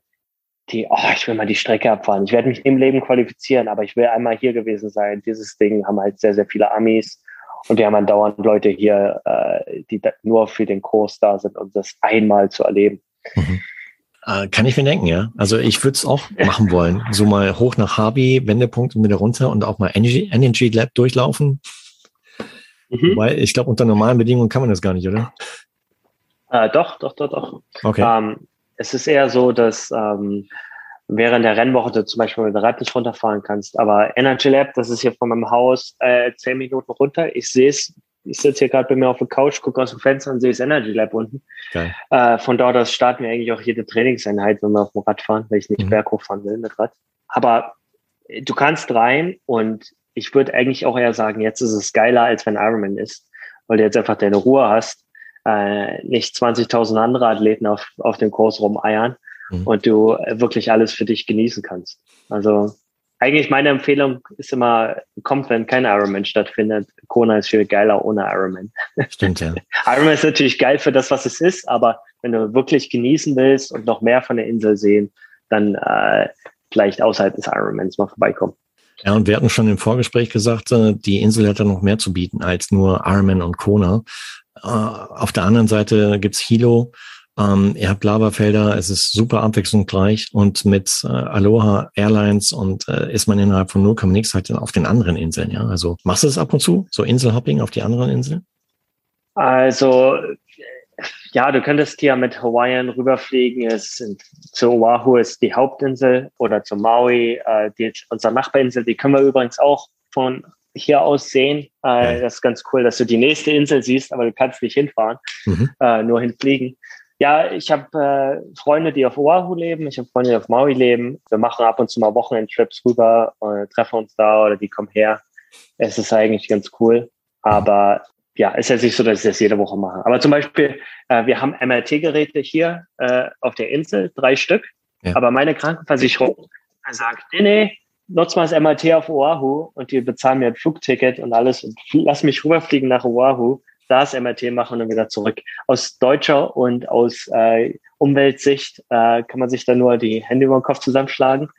die, oh, ich will mal die Strecke abfahren. Ich werde mich im Leben qualifizieren, aber ich will einmal hier gewesen sein. Dieses Ding haben halt sehr, sehr viele Amis und wir haben dauernd Leute hier, äh, die nur für den Kurs da sind, um das einmal zu erleben. Mhm. Äh, kann ich mir denken, ja. Also ich würde es auch machen wollen. So mal hoch nach Harvey, Wendepunkt und wieder runter und auch mal Energy, Energy Lab durchlaufen. Mhm. Weil ich glaube, unter normalen Bedingungen kann man das gar nicht, oder? Äh, doch, doch, doch, doch. Okay. Ähm, es ist eher so, dass ähm, während der Rennwoche du zum Beispiel mit dem Rad nicht runterfahren kannst. Aber Energy Lab, das ist hier von meinem Haus äh, zehn Minuten runter. Ich sehe es ich sitze hier gerade bei mir auf der Couch, gucke aus dem Fenster und sehe das Energy Lab unten. Äh, von dort aus starten wir eigentlich auch jede Trainingseinheit, wenn wir auf dem Rad fahren, weil ich nicht mhm. berghoch fahren will mit Rad. Aber du kannst rein und ich würde eigentlich auch eher sagen, jetzt ist es geiler, als wenn Ironman ist, weil du jetzt einfach deine Ruhe hast, äh, nicht 20.000 andere Athleten auf, auf dem Kurs rumeiern mhm. und du wirklich alles für dich genießen kannst. Also eigentlich meine Empfehlung ist immer, kommt, wenn kein Ironman stattfindet. Kona ist viel geiler ohne Ironman. Stimmt, ja. Ironman ist natürlich geil für das, was es ist, aber wenn du wirklich genießen willst und noch mehr von der Insel sehen, dann äh, vielleicht außerhalb des Ironmans mal vorbeikommen. Ja, und wir hatten schon im Vorgespräch gesagt, äh, die Insel hat da noch mehr zu bieten als nur Ironman und Kona. Äh, auf der anderen Seite gibt's Hilo, ähm, ihr habt Lavafelder, es ist super abwechslungsreich und mit äh, Aloha Airlines und äh, ist man innerhalb von 0, nix halt auf den anderen Inseln. Ja, also machst du das ab und zu, so Inselhopping auf die anderen Inseln? Also ja, du könntest hier mit Hawaiian rüberfliegen. Es sind, zu Oahu ist die Hauptinsel oder zu Maui, äh, die, unsere Nachbarinsel. Die können wir übrigens auch von hier aus sehen. Äh, das ist ganz cool, dass du die nächste Insel siehst, aber du kannst nicht hinfahren, mhm. äh, nur hinfliegen. Ja, ich habe äh, Freunde, die auf Oahu leben, ich habe Freunde, die auf Maui leben. Wir machen ab und zu mal Wochenendtrips rüber, äh, treffen uns da oder die kommen her. Es ist eigentlich ganz cool. Aber ja, ist jetzt nicht so, dass ich das jede Woche mache. Aber zum Beispiel, äh, wir haben MRT-Geräte hier äh, auf der Insel, drei Stück. Ja. Aber meine Krankenversicherung sagt, nee, nee, nutz mal das MRT auf Oahu und die bezahlen mir ein Flugticket und alles und lass mich rüberfliegen nach Oahu das MRT machen und wieder zurück. Aus deutscher und aus äh, Umweltsicht äh, kann man sich da nur die Hände über den Kopf zusammenschlagen.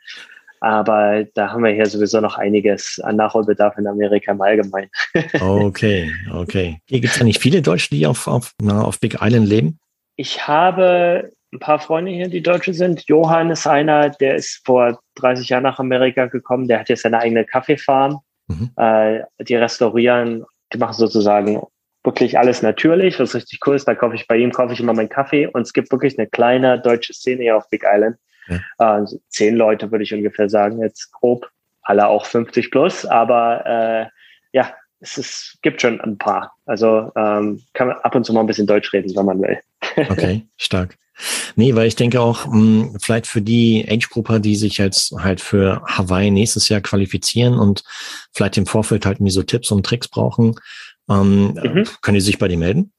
Aber da haben wir hier sowieso noch einiges an Nachholbedarf in Amerika im Allgemeinen. okay, okay. Hier gibt es ja nicht viele Deutsche, die auf, auf, na, auf Big Island leben? Ich habe ein paar Freunde hier, die Deutsche sind. Johann ist einer, der ist vor 30 Jahren nach Amerika gekommen. Der hat jetzt seine eigene Kaffeefarm. Mhm. Äh, die restaurieren, die machen sozusagen wirklich alles natürlich, was richtig cool ist. Da kaufe ich bei ihm, kaufe ich immer meinen Kaffee und es gibt wirklich eine kleine deutsche Szene hier auf Big Island. Ja. Äh, zehn Leute würde ich ungefähr sagen, jetzt grob. Alle auch 50 plus, aber äh, ja, es ist, gibt schon ein paar. Also ähm, kann man ab und zu mal ein bisschen Deutsch reden, wenn man will. okay, stark. Nee, weil ich denke auch, mh, hm, vielleicht für die Age-Grupper, die sich jetzt halt für Hawaii nächstes Jahr qualifizieren und vielleicht im Vorfeld halt mir so Tipps und Tricks brauchen, ähm, mhm. Können die sich bei dir melden?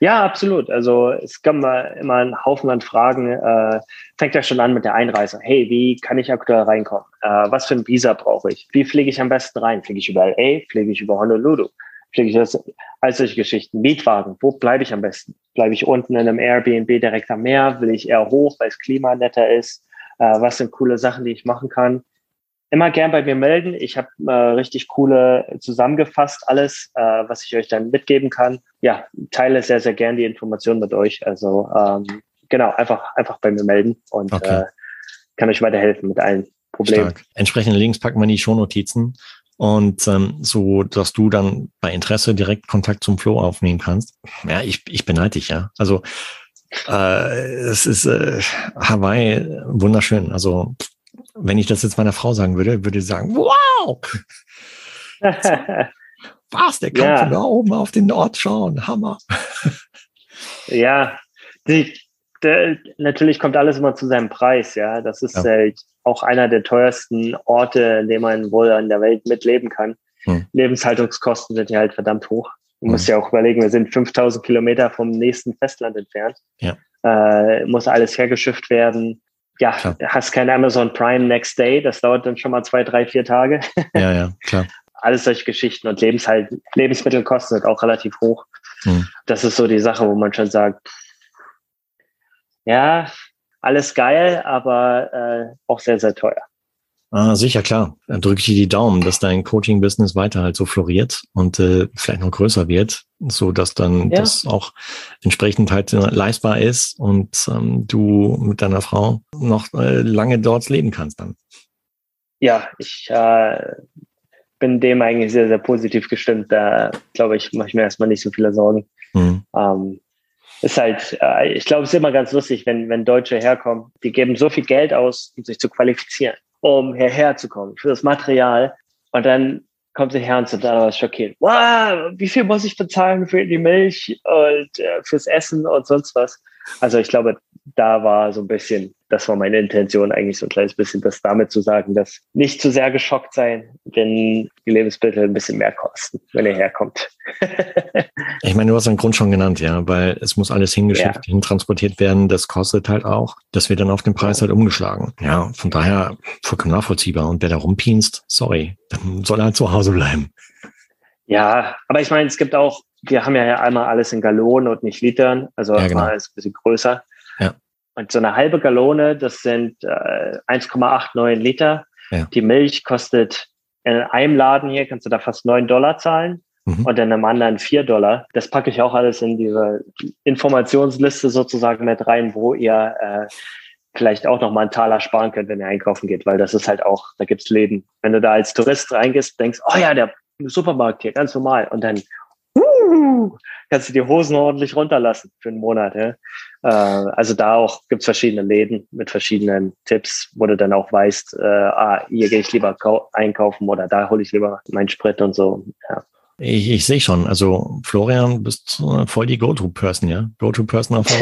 Ja, absolut. Also es kommen immer einen Haufen an Fragen. Äh, fängt ja schon an mit der Einreise. Hey, wie kann ich aktuell reinkommen? Äh, was für ein Visa brauche ich? Wie fliege ich am besten rein? Fliege ich über LA? Fliege ich über Honolulu? Fliege ich das? All solche Geschichten. Mietwagen. Wo bleibe ich am besten? Bleibe ich unten in einem Airbnb direkt am Meer? Will ich eher hoch, weil es Klima netter ist? Äh, was sind coole Sachen, die ich machen kann? Immer gern bei mir melden. Ich habe äh, richtig coole zusammengefasst alles, äh, was ich euch dann mitgeben kann. Ja, teile sehr, sehr gern die Informationen mit euch. Also ähm, genau, einfach, einfach bei mir melden und okay. äh, kann euch weiterhelfen mit allen Problemen. Stark. Entsprechende Links packen wir in die Shownotizen und ähm, so, dass du dann bei Interesse direkt Kontakt zum Flo aufnehmen kannst. Ja, ich, ich beneide dich, ja. Also äh, es ist äh, Hawaii wunderschön. Also wenn ich das jetzt meiner Frau sagen würde, würde sie sagen, wow! Was, der kann ja. von da oben auf den Ort schauen. Hammer. ja, die, der, natürlich kommt alles immer zu seinem Preis, ja. Das ist ja. halt auch einer der teuersten Orte, in dem man wohl an der Welt mitleben kann. Hm. Lebenshaltungskosten sind ja halt verdammt hoch. Du hm. musst ja auch überlegen, wir sind 5000 Kilometer vom nächsten Festland entfernt. Ja. Äh, muss alles hergeschifft werden ja, klar. hast kein Amazon Prime Next Day, das dauert dann schon mal zwei, drei, vier Tage. Ja, ja, klar. Alles solche Geschichten und Lebenshalt, Lebensmittelkosten sind auch relativ hoch. Hm. Das ist so die Sache, wo man schon sagt, ja, alles geil, aber äh, auch sehr, sehr teuer. Ah, sicher, klar. Dann drücke ich dir die Daumen, dass dein Coaching-Business weiter halt so floriert und äh, vielleicht noch größer wird, so dass dann ja. das auch entsprechend halt äh, leistbar ist und ähm, du mit deiner Frau noch äh, lange dort leben kannst dann. Ja, ich äh, bin dem eigentlich sehr, sehr positiv gestimmt. Da glaube ich, mache ich mir erstmal nicht so viele Sorgen. Mhm. Ähm, ist halt, äh, ich glaube, es ist immer ganz lustig, wenn, wenn Deutsche herkommen, die geben so viel Geld aus, um sich zu qualifizieren um hierher zu kommen, für das Material. Und dann kommt sie her und sind dann was schockiert. Wow, wie viel muss ich bezahlen für die Milch und äh, fürs Essen und sonst was? Also ich glaube, da war so ein bisschen, das war meine Intention eigentlich so ein kleines bisschen, das damit zu sagen, dass nicht zu sehr geschockt sein, wenn die Lebensmittel ein bisschen mehr kosten, wenn er herkommt. ich meine, du hast einen Grund schon genannt, ja, weil es muss alles hingeschickt, ja. hintransportiert werden. Das kostet halt auch. Das wird dann auf den Preis halt umgeschlagen. Ja, von daher vollkommen nachvollziehbar. Und wer da rumpinst, sorry, dann soll er halt zu Hause bleiben. Ja, aber ich meine, es gibt auch, wir haben ja einmal alles in Gallonen und nicht Litern, also ja, genau. ist ein bisschen größer. Und so eine halbe Gallone, das sind äh, 1,89 Liter. Ja. Die Milch kostet in einem Laden hier, kannst du da fast 9 Dollar zahlen mhm. und in einem anderen 4 Dollar. Das packe ich auch alles in diese Informationsliste sozusagen mit rein, wo ihr äh, vielleicht auch noch mal einen Taler sparen könnt, wenn ihr einkaufen geht, weil das ist halt auch, da gibt's Läden. Wenn du da als Tourist reingehst, denkst, oh ja, der Supermarkt hier, ganz normal. Und dann kannst du die Hosen ordentlich runterlassen für einen Monat. Ja? Äh, also da auch gibt's verschiedene Läden mit verschiedenen Tipps, wo du dann auch weißt, äh, ah, hier gehe ich lieber einkaufen oder da hole ich lieber meinen Sprit und so. Ja. Ich, ich sehe schon, also Florian, bist voll die Go-To-Person, ja? Go-To-Person auf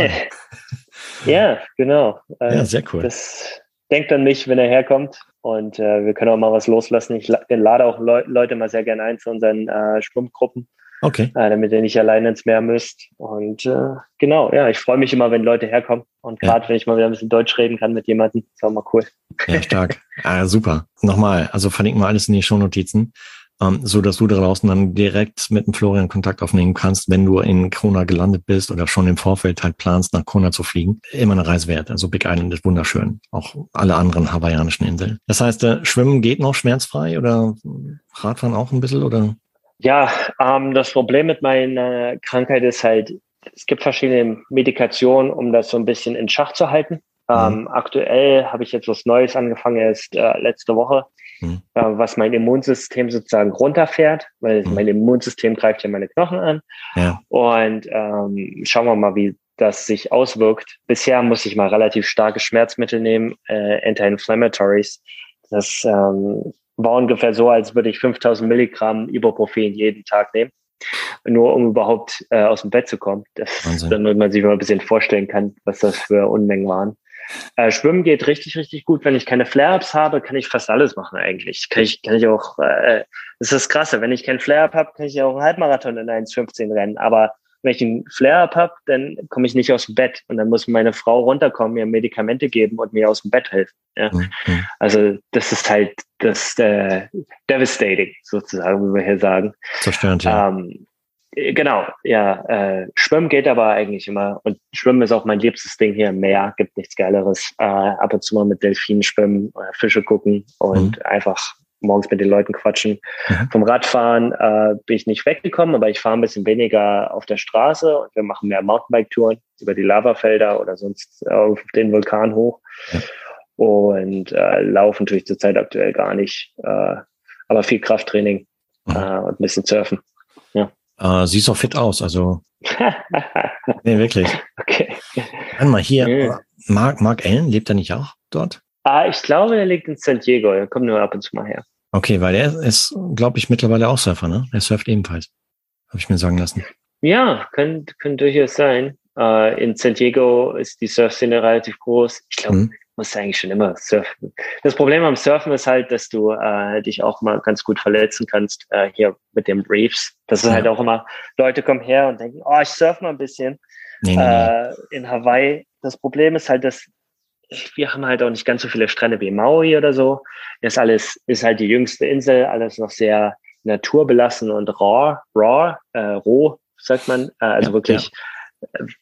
Ja, genau. Äh, ja, sehr cool. Das denkt an mich, wenn er herkommt. Und äh, wir können auch mal was loslassen. Ich lade auch Le Leute mal sehr gerne ein zu unseren äh, Schwimmgruppen. Okay. Äh, damit ihr nicht alleine ins Meer müsst. Und äh, genau, ja, ich freue mich immer, wenn Leute herkommen. Und gerade ja. wenn ich mal wieder ein bisschen Deutsch reden kann mit jemandem, ist auch mal cool. Ja, stark. ah, super. Nochmal, also verlinken wir alles in die Shownotizen ähm, so dass du da draußen dann direkt mit dem Florian Kontakt aufnehmen kannst, wenn du in Kona gelandet bist oder schon im Vorfeld halt planst, nach Kona zu fliegen. Immer eine Reise wert. Also Big Island ist wunderschön. Auch alle anderen hawaiianischen Inseln. Das heißt, äh, Schwimmen geht noch schmerzfrei oder Radfahren auch ein bisschen oder? Ja, ähm, das Problem mit meiner Krankheit ist halt, es gibt verschiedene Medikationen, um das so ein bisschen in Schach zu halten. Ähm, mhm. Aktuell habe ich jetzt was Neues angefangen, erst äh, letzte Woche, mhm. äh, was mein Immunsystem sozusagen runterfährt, weil mhm. mein Immunsystem greift ja meine Knochen an. Ja. Und ähm, schauen wir mal, wie das sich auswirkt. Bisher muss ich mal relativ starke Schmerzmittel nehmen, äh, Anti-Inflammatories. Das ähm, war ungefähr so, als würde ich 5000 Milligramm Ibuprofen jeden Tag nehmen nur um überhaupt äh, aus dem Bett zu kommen. Das, damit man sich mal ein bisschen vorstellen kann, was das für Unmengen waren. Äh, Schwimmen geht richtig, richtig gut. Wenn ich keine Flare-Ups habe, kann ich fast alles machen eigentlich. Kann ich, kann ich auch, äh, das ist das Krasse, wenn ich keinen Flare-Up habe, kann ich auch einen Halbmarathon in 1,15 rennen. Aber wenn ich einen Flare-Up habe, dann komme ich nicht aus dem Bett. Und dann muss meine Frau runterkommen, mir Medikamente geben und mir aus dem Bett helfen. Ja? Mhm. Also das ist halt das äh, devastating, sozusagen, wie wir hier sagen. Zerstörend, ja. Ähm, Genau, ja. Äh, Schwimmen geht aber eigentlich immer. Und Schwimmen ist auch mein liebstes Ding hier im Meer. Gibt nichts Geileres. Äh, ab und zu mal mit Delfinen schwimmen, äh, Fische gucken und mhm. einfach morgens mit den Leuten quatschen. Mhm. Vom Radfahren äh, bin ich nicht weggekommen, aber ich fahre ein bisschen weniger auf der Straße und wir machen mehr Mountainbike-Touren über die Lavafelder oder sonst auf den Vulkan hoch. Ja. Und äh, laufen natürlich zurzeit aktuell gar nicht. Äh, aber viel Krafttraining mhm. äh, und ein bisschen Surfen. Äh, siehst auch fit aus, also. nee, wirklich. Okay. Einmal hier, ja. Mark, Mark Allen, lebt er nicht auch dort? Ah, ich glaube, er liegt in San Diego. Er kommt nur ab und zu mal her. Okay, weil er ist, glaube ich, mittlerweile auch Surfer, ne? Er surft ebenfalls. Habe ich mir sagen lassen. Ja, könnte könnte durchaus sein. Uh, in San Diego ist die Surfszene relativ groß. Ich glaube, mhm musst du eigentlich schon immer surfen. Das Problem am Surfen ist halt, dass du äh, dich auch mal ganz gut verletzen kannst äh, hier mit dem Reefs. Das ist ja. halt auch immer, Leute kommen her und denken, oh, ich surfe mal ein bisschen. Nee, nee, äh, in Hawaii. Das Problem ist halt, dass wir haben halt auch nicht ganz so viele Strände wie Maui oder so. Das alles ist halt die jüngste Insel, alles noch sehr naturbelassen und raw, raw, äh, roh, sagt man. Äh, also ja, wirklich ja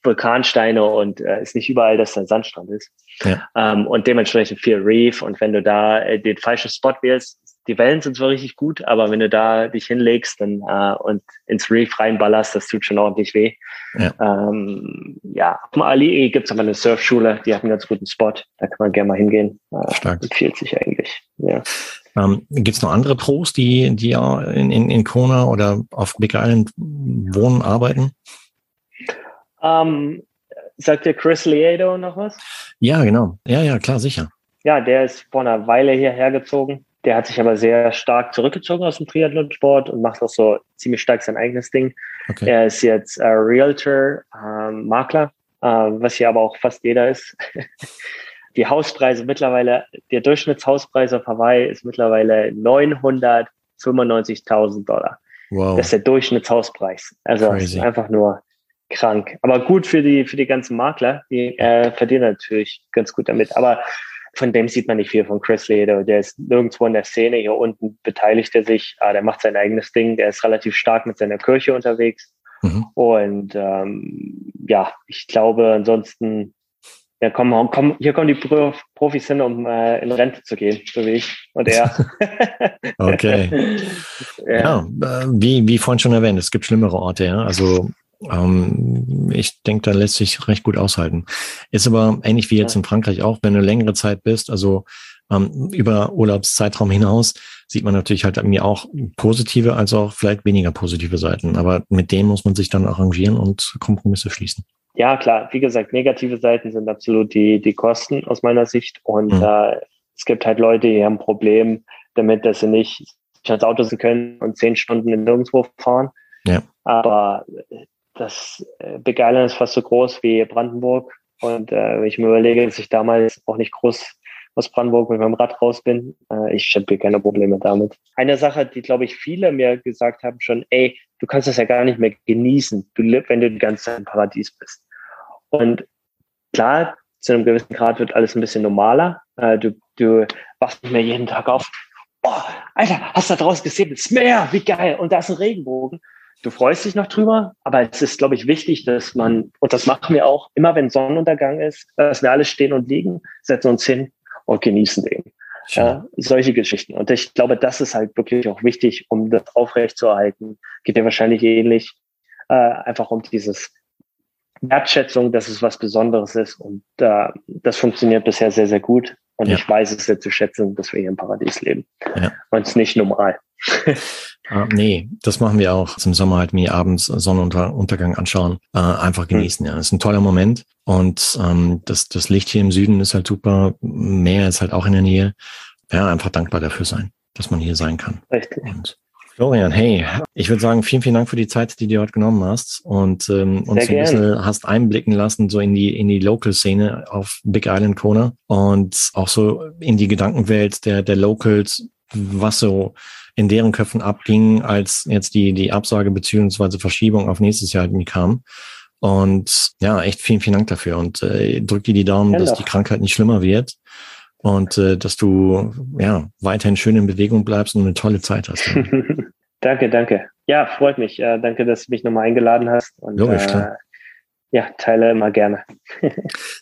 Vulkansteine und äh, ist nicht überall, dass da Sandstrand ist. Ja. Ähm, und dementsprechend viel Reef. Und wenn du da äh, den falschen Spot wählst, die Wellen sind zwar richtig gut, aber wenn du da dich hinlegst dann, äh, und ins Reef reinballerst, das tut schon ordentlich weh. Ja, ähm, ja. auf dem Ali gibt es aber eine Surfschule, die hat einen ganz guten Spot. Da kann man gerne mal hingehen. Äh, Stark. Empfiehlt sich eigentlich. Ja. Ähm, Gibt es noch andere Pros, die, die in, in, in Kona oder auf Big Island wohnen, arbeiten? Ähm, sagt dir Chris Liedo noch was? Ja, genau. Ja, ja, klar, sicher. Ja, der ist vor einer Weile hierher gezogen. Der hat sich aber sehr stark zurückgezogen aus dem Triathlonsport und macht auch so ziemlich stark sein eigenes Ding. Okay. Er ist jetzt äh, Realtor, ähm, Makler. äh, was hier aber auch fast jeder ist. Die Hauspreise mittlerweile, der Durchschnittshauspreis auf Hawaii ist mittlerweile 995.000 Dollar. Wow. Das ist der Durchschnittshauspreis. Also einfach nur krank. Aber gut für die, für die ganzen Makler, die äh, verdienen natürlich ganz gut damit. Aber von dem sieht man nicht viel von Chris Leder. Der ist nirgendwo in der Szene. Hier unten beteiligt er sich. Ah, der macht sein eigenes Ding. Der ist relativ stark mit seiner Kirche unterwegs. Mhm. Und ähm, ja, ich glaube, ansonsten, ja, komm, komm, hier kommen die Profis hin, um äh, in Rente zu gehen, so wie ich und er. okay. ja, ja äh, wie, wie vorhin schon erwähnt, es gibt schlimmere Orte, ja. Also ähm, ich denke, da lässt sich recht gut aushalten. Ist aber ähnlich wie jetzt in Frankreich auch, wenn du längere Zeit bist, also ähm, über Urlaubszeitraum hinaus, sieht man natürlich halt mir auch positive als auch vielleicht weniger positive Seiten. Aber mit denen muss man sich dann arrangieren und Kompromisse schließen. Ja, klar. Wie gesagt, negative Seiten sind absolut die, die Kosten aus meiner Sicht. Und mhm. äh, es gibt halt Leute, die haben ein Problem damit, dass sie nicht ans Auto können und zehn Stunden in nirgendwo fahren. Ja. Aber das äh, Island ist fast so groß wie Brandenburg. Und äh, ich mir überlege, dass ich damals auch nicht groß aus Brandenburg mit meinem Rad raus bin, äh, ich habe keine Probleme damit. Eine Sache, die, glaube ich, viele mir gesagt haben schon, ey, du kannst das ja gar nicht mehr genießen, wenn du die ganze Zeit im Paradies bist. Und klar, zu einem gewissen Grad wird alles ein bisschen normaler. Äh, du, du wachst nicht mehr jeden Tag auf. Boah, Alter, hast du da draußen gesehen? Das Meer, wie geil. Und da ist ein Regenbogen du freust dich noch drüber, aber es ist, glaube ich, wichtig, dass man, und das machen wir auch, immer wenn Sonnenuntergang ist, dass wir alle stehen und liegen, setzen uns hin und genießen den. Ja, solche Geschichten. Und ich glaube, das ist halt wirklich auch wichtig, um das aufrechtzuerhalten. Geht dir wahrscheinlich ähnlich. Äh, einfach um dieses Wertschätzung, dass es was Besonderes ist. Und äh, das funktioniert bisher sehr, sehr gut. Und ja. ich weiß es sehr zu schätzen, dass wir hier im Paradies leben. Ja. Und es ist nicht normal. ah, nee, das machen wir auch. Zum Sommer halt mir abends Sonnenuntergang anschauen. Äh, einfach genießen, hm. ja. Das ist ein toller Moment. Und ähm, das, das Licht hier im Süden ist halt super. Meer ist halt auch in der Nähe. Ja, einfach dankbar dafür sein, dass man hier sein kann. Richtig. Und Florian, hey, ich würde sagen, vielen, vielen Dank für die Zeit, die du heute genommen hast und ähm, uns ein bisschen hast einblicken lassen, so in die, in die Local-Szene auf Big Island Kona und auch so in die Gedankenwelt der, der Locals, was so in deren Köpfen abging, als jetzt die, die Absage beziehungsweise Verschiebung auf nächstes Jahr irgendwie kam. Und ja, echt vielen, vielen Dank dafür und äh, drück dir die Daumen, dass die Krankheit nicht schlimmer wird und äh, dass du ja weiterhin schön in Bewegung bleibst und eine tolle Zeit hast. danke, danke. Ja, freut mich. Äh, danke, dass du mich nochmal eingeladen hast. Und, Logisch, klar. Ja, teile immer gerne.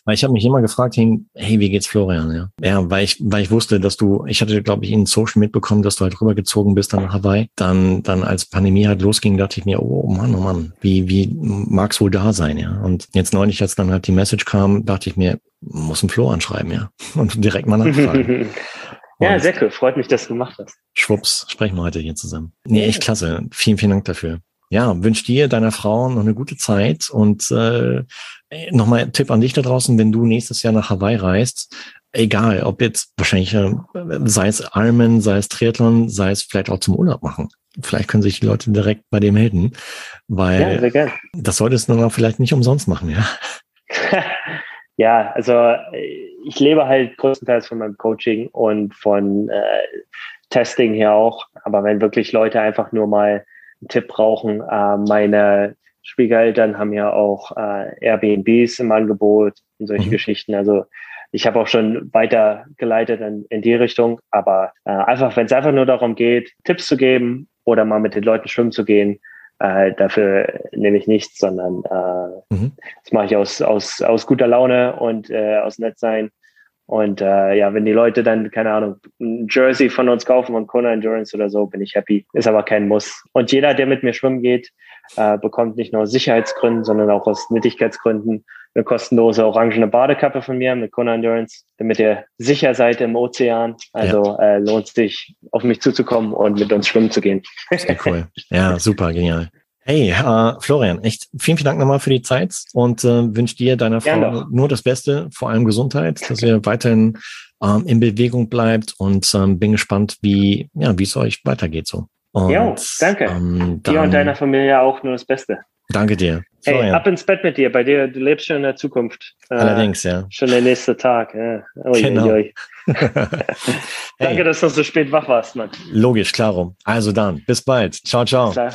weil ich habe mich immer gefragt, hey, wie geht's Florian? Ja, ja weil ich, weil ich wusste, dass du, ich hatte, glaube ich, in Social mitbekommen, dass du halt rübergezogen bist dann nach Hawaii. Dann, dann als Pandemie halt losging, dachte ich mir, oh Mann, oh Mann, wie, wie mag's wohl da sein, ja? Und jetzt neulich, als dann halt die Message kam, dachte ich mir, muss ein Flo anschreiben, ja. Und direkt mal nachfragen. ja, sehr cool. Freut mich, dass du gemacht hast. Schwupps, sprechen wir heute hier zusammen. Nee, echt klasse. Vielen, vielen Dank dafür ja, wünsche dir, deiner Frau noch eine gute Zeit und äh, nochmal ein Tipp an dich da draußen, wenn du nächstes Jahr nach Hawaii reist, egal, ob jetzt wahrscheinlich, äh, sei es Ironman, sei es Triathlon, sei es vielleicht auch zum Urlaub machen. Vielleicht können sich die Leute direkt bei dir melden, weil ja, das solltest du dann auch vielleicht nicht umsonst machen, ja. ja, also ich lebe halt größtenteils von meinem Coaching und von äh, Testing hier auch. Aber wenn wirklich Leute einfach nur mal Tipp brauchen, äh, meine Schwiegereltern haben ja auch äh, Airbnbs im Angebot und solche mhm. Geschichten. Also ich habe auch schon weitergeleitet in, in die Richtung, aber äh, einfach, wenn es einfach nur darum geht, Tipps zu geben oder mal mit den Leuten schwimmen zu gehen, äh, dafür nehme ich nichts, sondern äh, mhm. das mache ich aus, aus, aus guter Laune und äh, aus Nettsein. Und äh, ja, wenn die Leute dann, keine Ahnung, ein Jersey von uns kaufen von Kona Endurance oder so, bin ich happy. Ist aber kein Muss. Und jeder, der mit mir schwimmen geht, äh, bekommt nicht nur aus Sicherheitsgründen, sondern auch aus Nötigkeitsgründen eine kostenlose orangene Badekappe von mir mit Kona Endurance, damit ihr sicher seid im Ozean. Also ja. äh, lohnt sich, auf mich zuzukommen und mit uns schwimmen zu gehen. Sehr cool. Ja, super, genial. Hey, äh, Florian, echt vielen, vielen Dank nochmal für die Zeit und äh, wünsche dir, deiner Frau nur das Beste, vor allem Gesundheit, dass ihr weiterhin ähm, in Bewegung bleibt und ähm, bin gespannt, wie ja, wie es euch weitergeht so. Und, ja, danke. Ähm, dann, dir und deiner Familie auch nur das Beste. Danke dir. Hey, ab ins Bett mit dir. Bei dir, du lebst schon in der Zukunft. Äh, Allerdings, ja. Schon der nächste Tag. Ja. Oi, genau. Oi, oi. Danke, dass du so spät wach warst, Mann. Logisch, klaro. Also dann, bis bald. Ciao, ciao. Klar.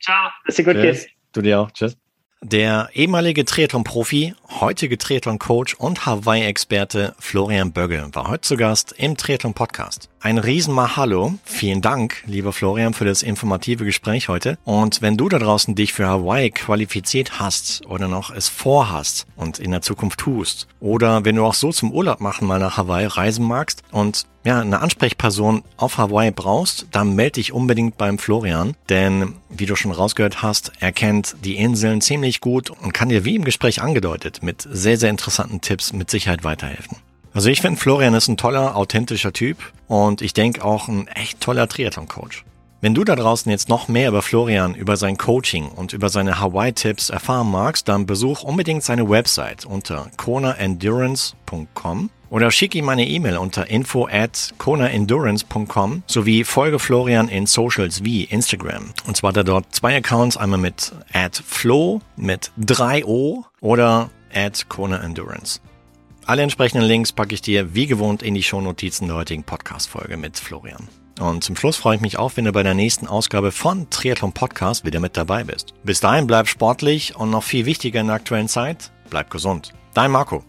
Ciao, dass dir gut geht. Du dir auch. Tschüss. Der ehemalige Triathlon-Profi, heutige Triathlon-Coach und Hawaii-Experte Florian Bögge war heute zu Gast im Triathlon-Podcast. Ein riesen Mahalo. Vielen Dank, lieber Florian, für das informative Gespräch heute. Und wenn du da draußen dich für Hawaii qualifiziert hast oder noch es vorhast und in der Zukunft tust, oder wenn du auch so zum Urlaub machen mal nach Hawaii reisen magst und ja, eine Ansprechperson auf Hawaii brauchst, dann melde dich unbedingt beim Florian, denn wie du schon rausgehört hast, er kennt die Inseln ziemlich gut und kann dir wie im Gespräch angedeutet mit sehr, sehr interessanten Tipps mit Sicherheit weiterhelfen. Also ich finde, Florian ist ein toller, authentischer Typ und ich denke auch ein echt toller Triathlon-Coach. Wenn du da draußen jetzt noch mehr über Florian, über sein Coaching und über seine Hawaii-Tipps erfahren magst, dann besuch unbedingt seine Website unter konaendurance.com oder schick ihm eine E-Mail unter info at konaendurance.com sowie folge Florian in Socials wie Instagram. Und zwar er dort zwei Accounts, einmal mit at flo mit 3o oder at konaendurance. Alle entsprechenden Links packe ich dir wie gewohnt in die Shownotizen der heutigen Podcast-Folge mit Florian. Und zum Schluss freue ich mich auch, wenn du bei der nächsten Ausgabe von Triathlon Podcast wieder mit dabei bist. Bis dahin bleib sportlich und noch viel wichtiger in der aktuellen Zeit, bleib gesund. Dein Marco.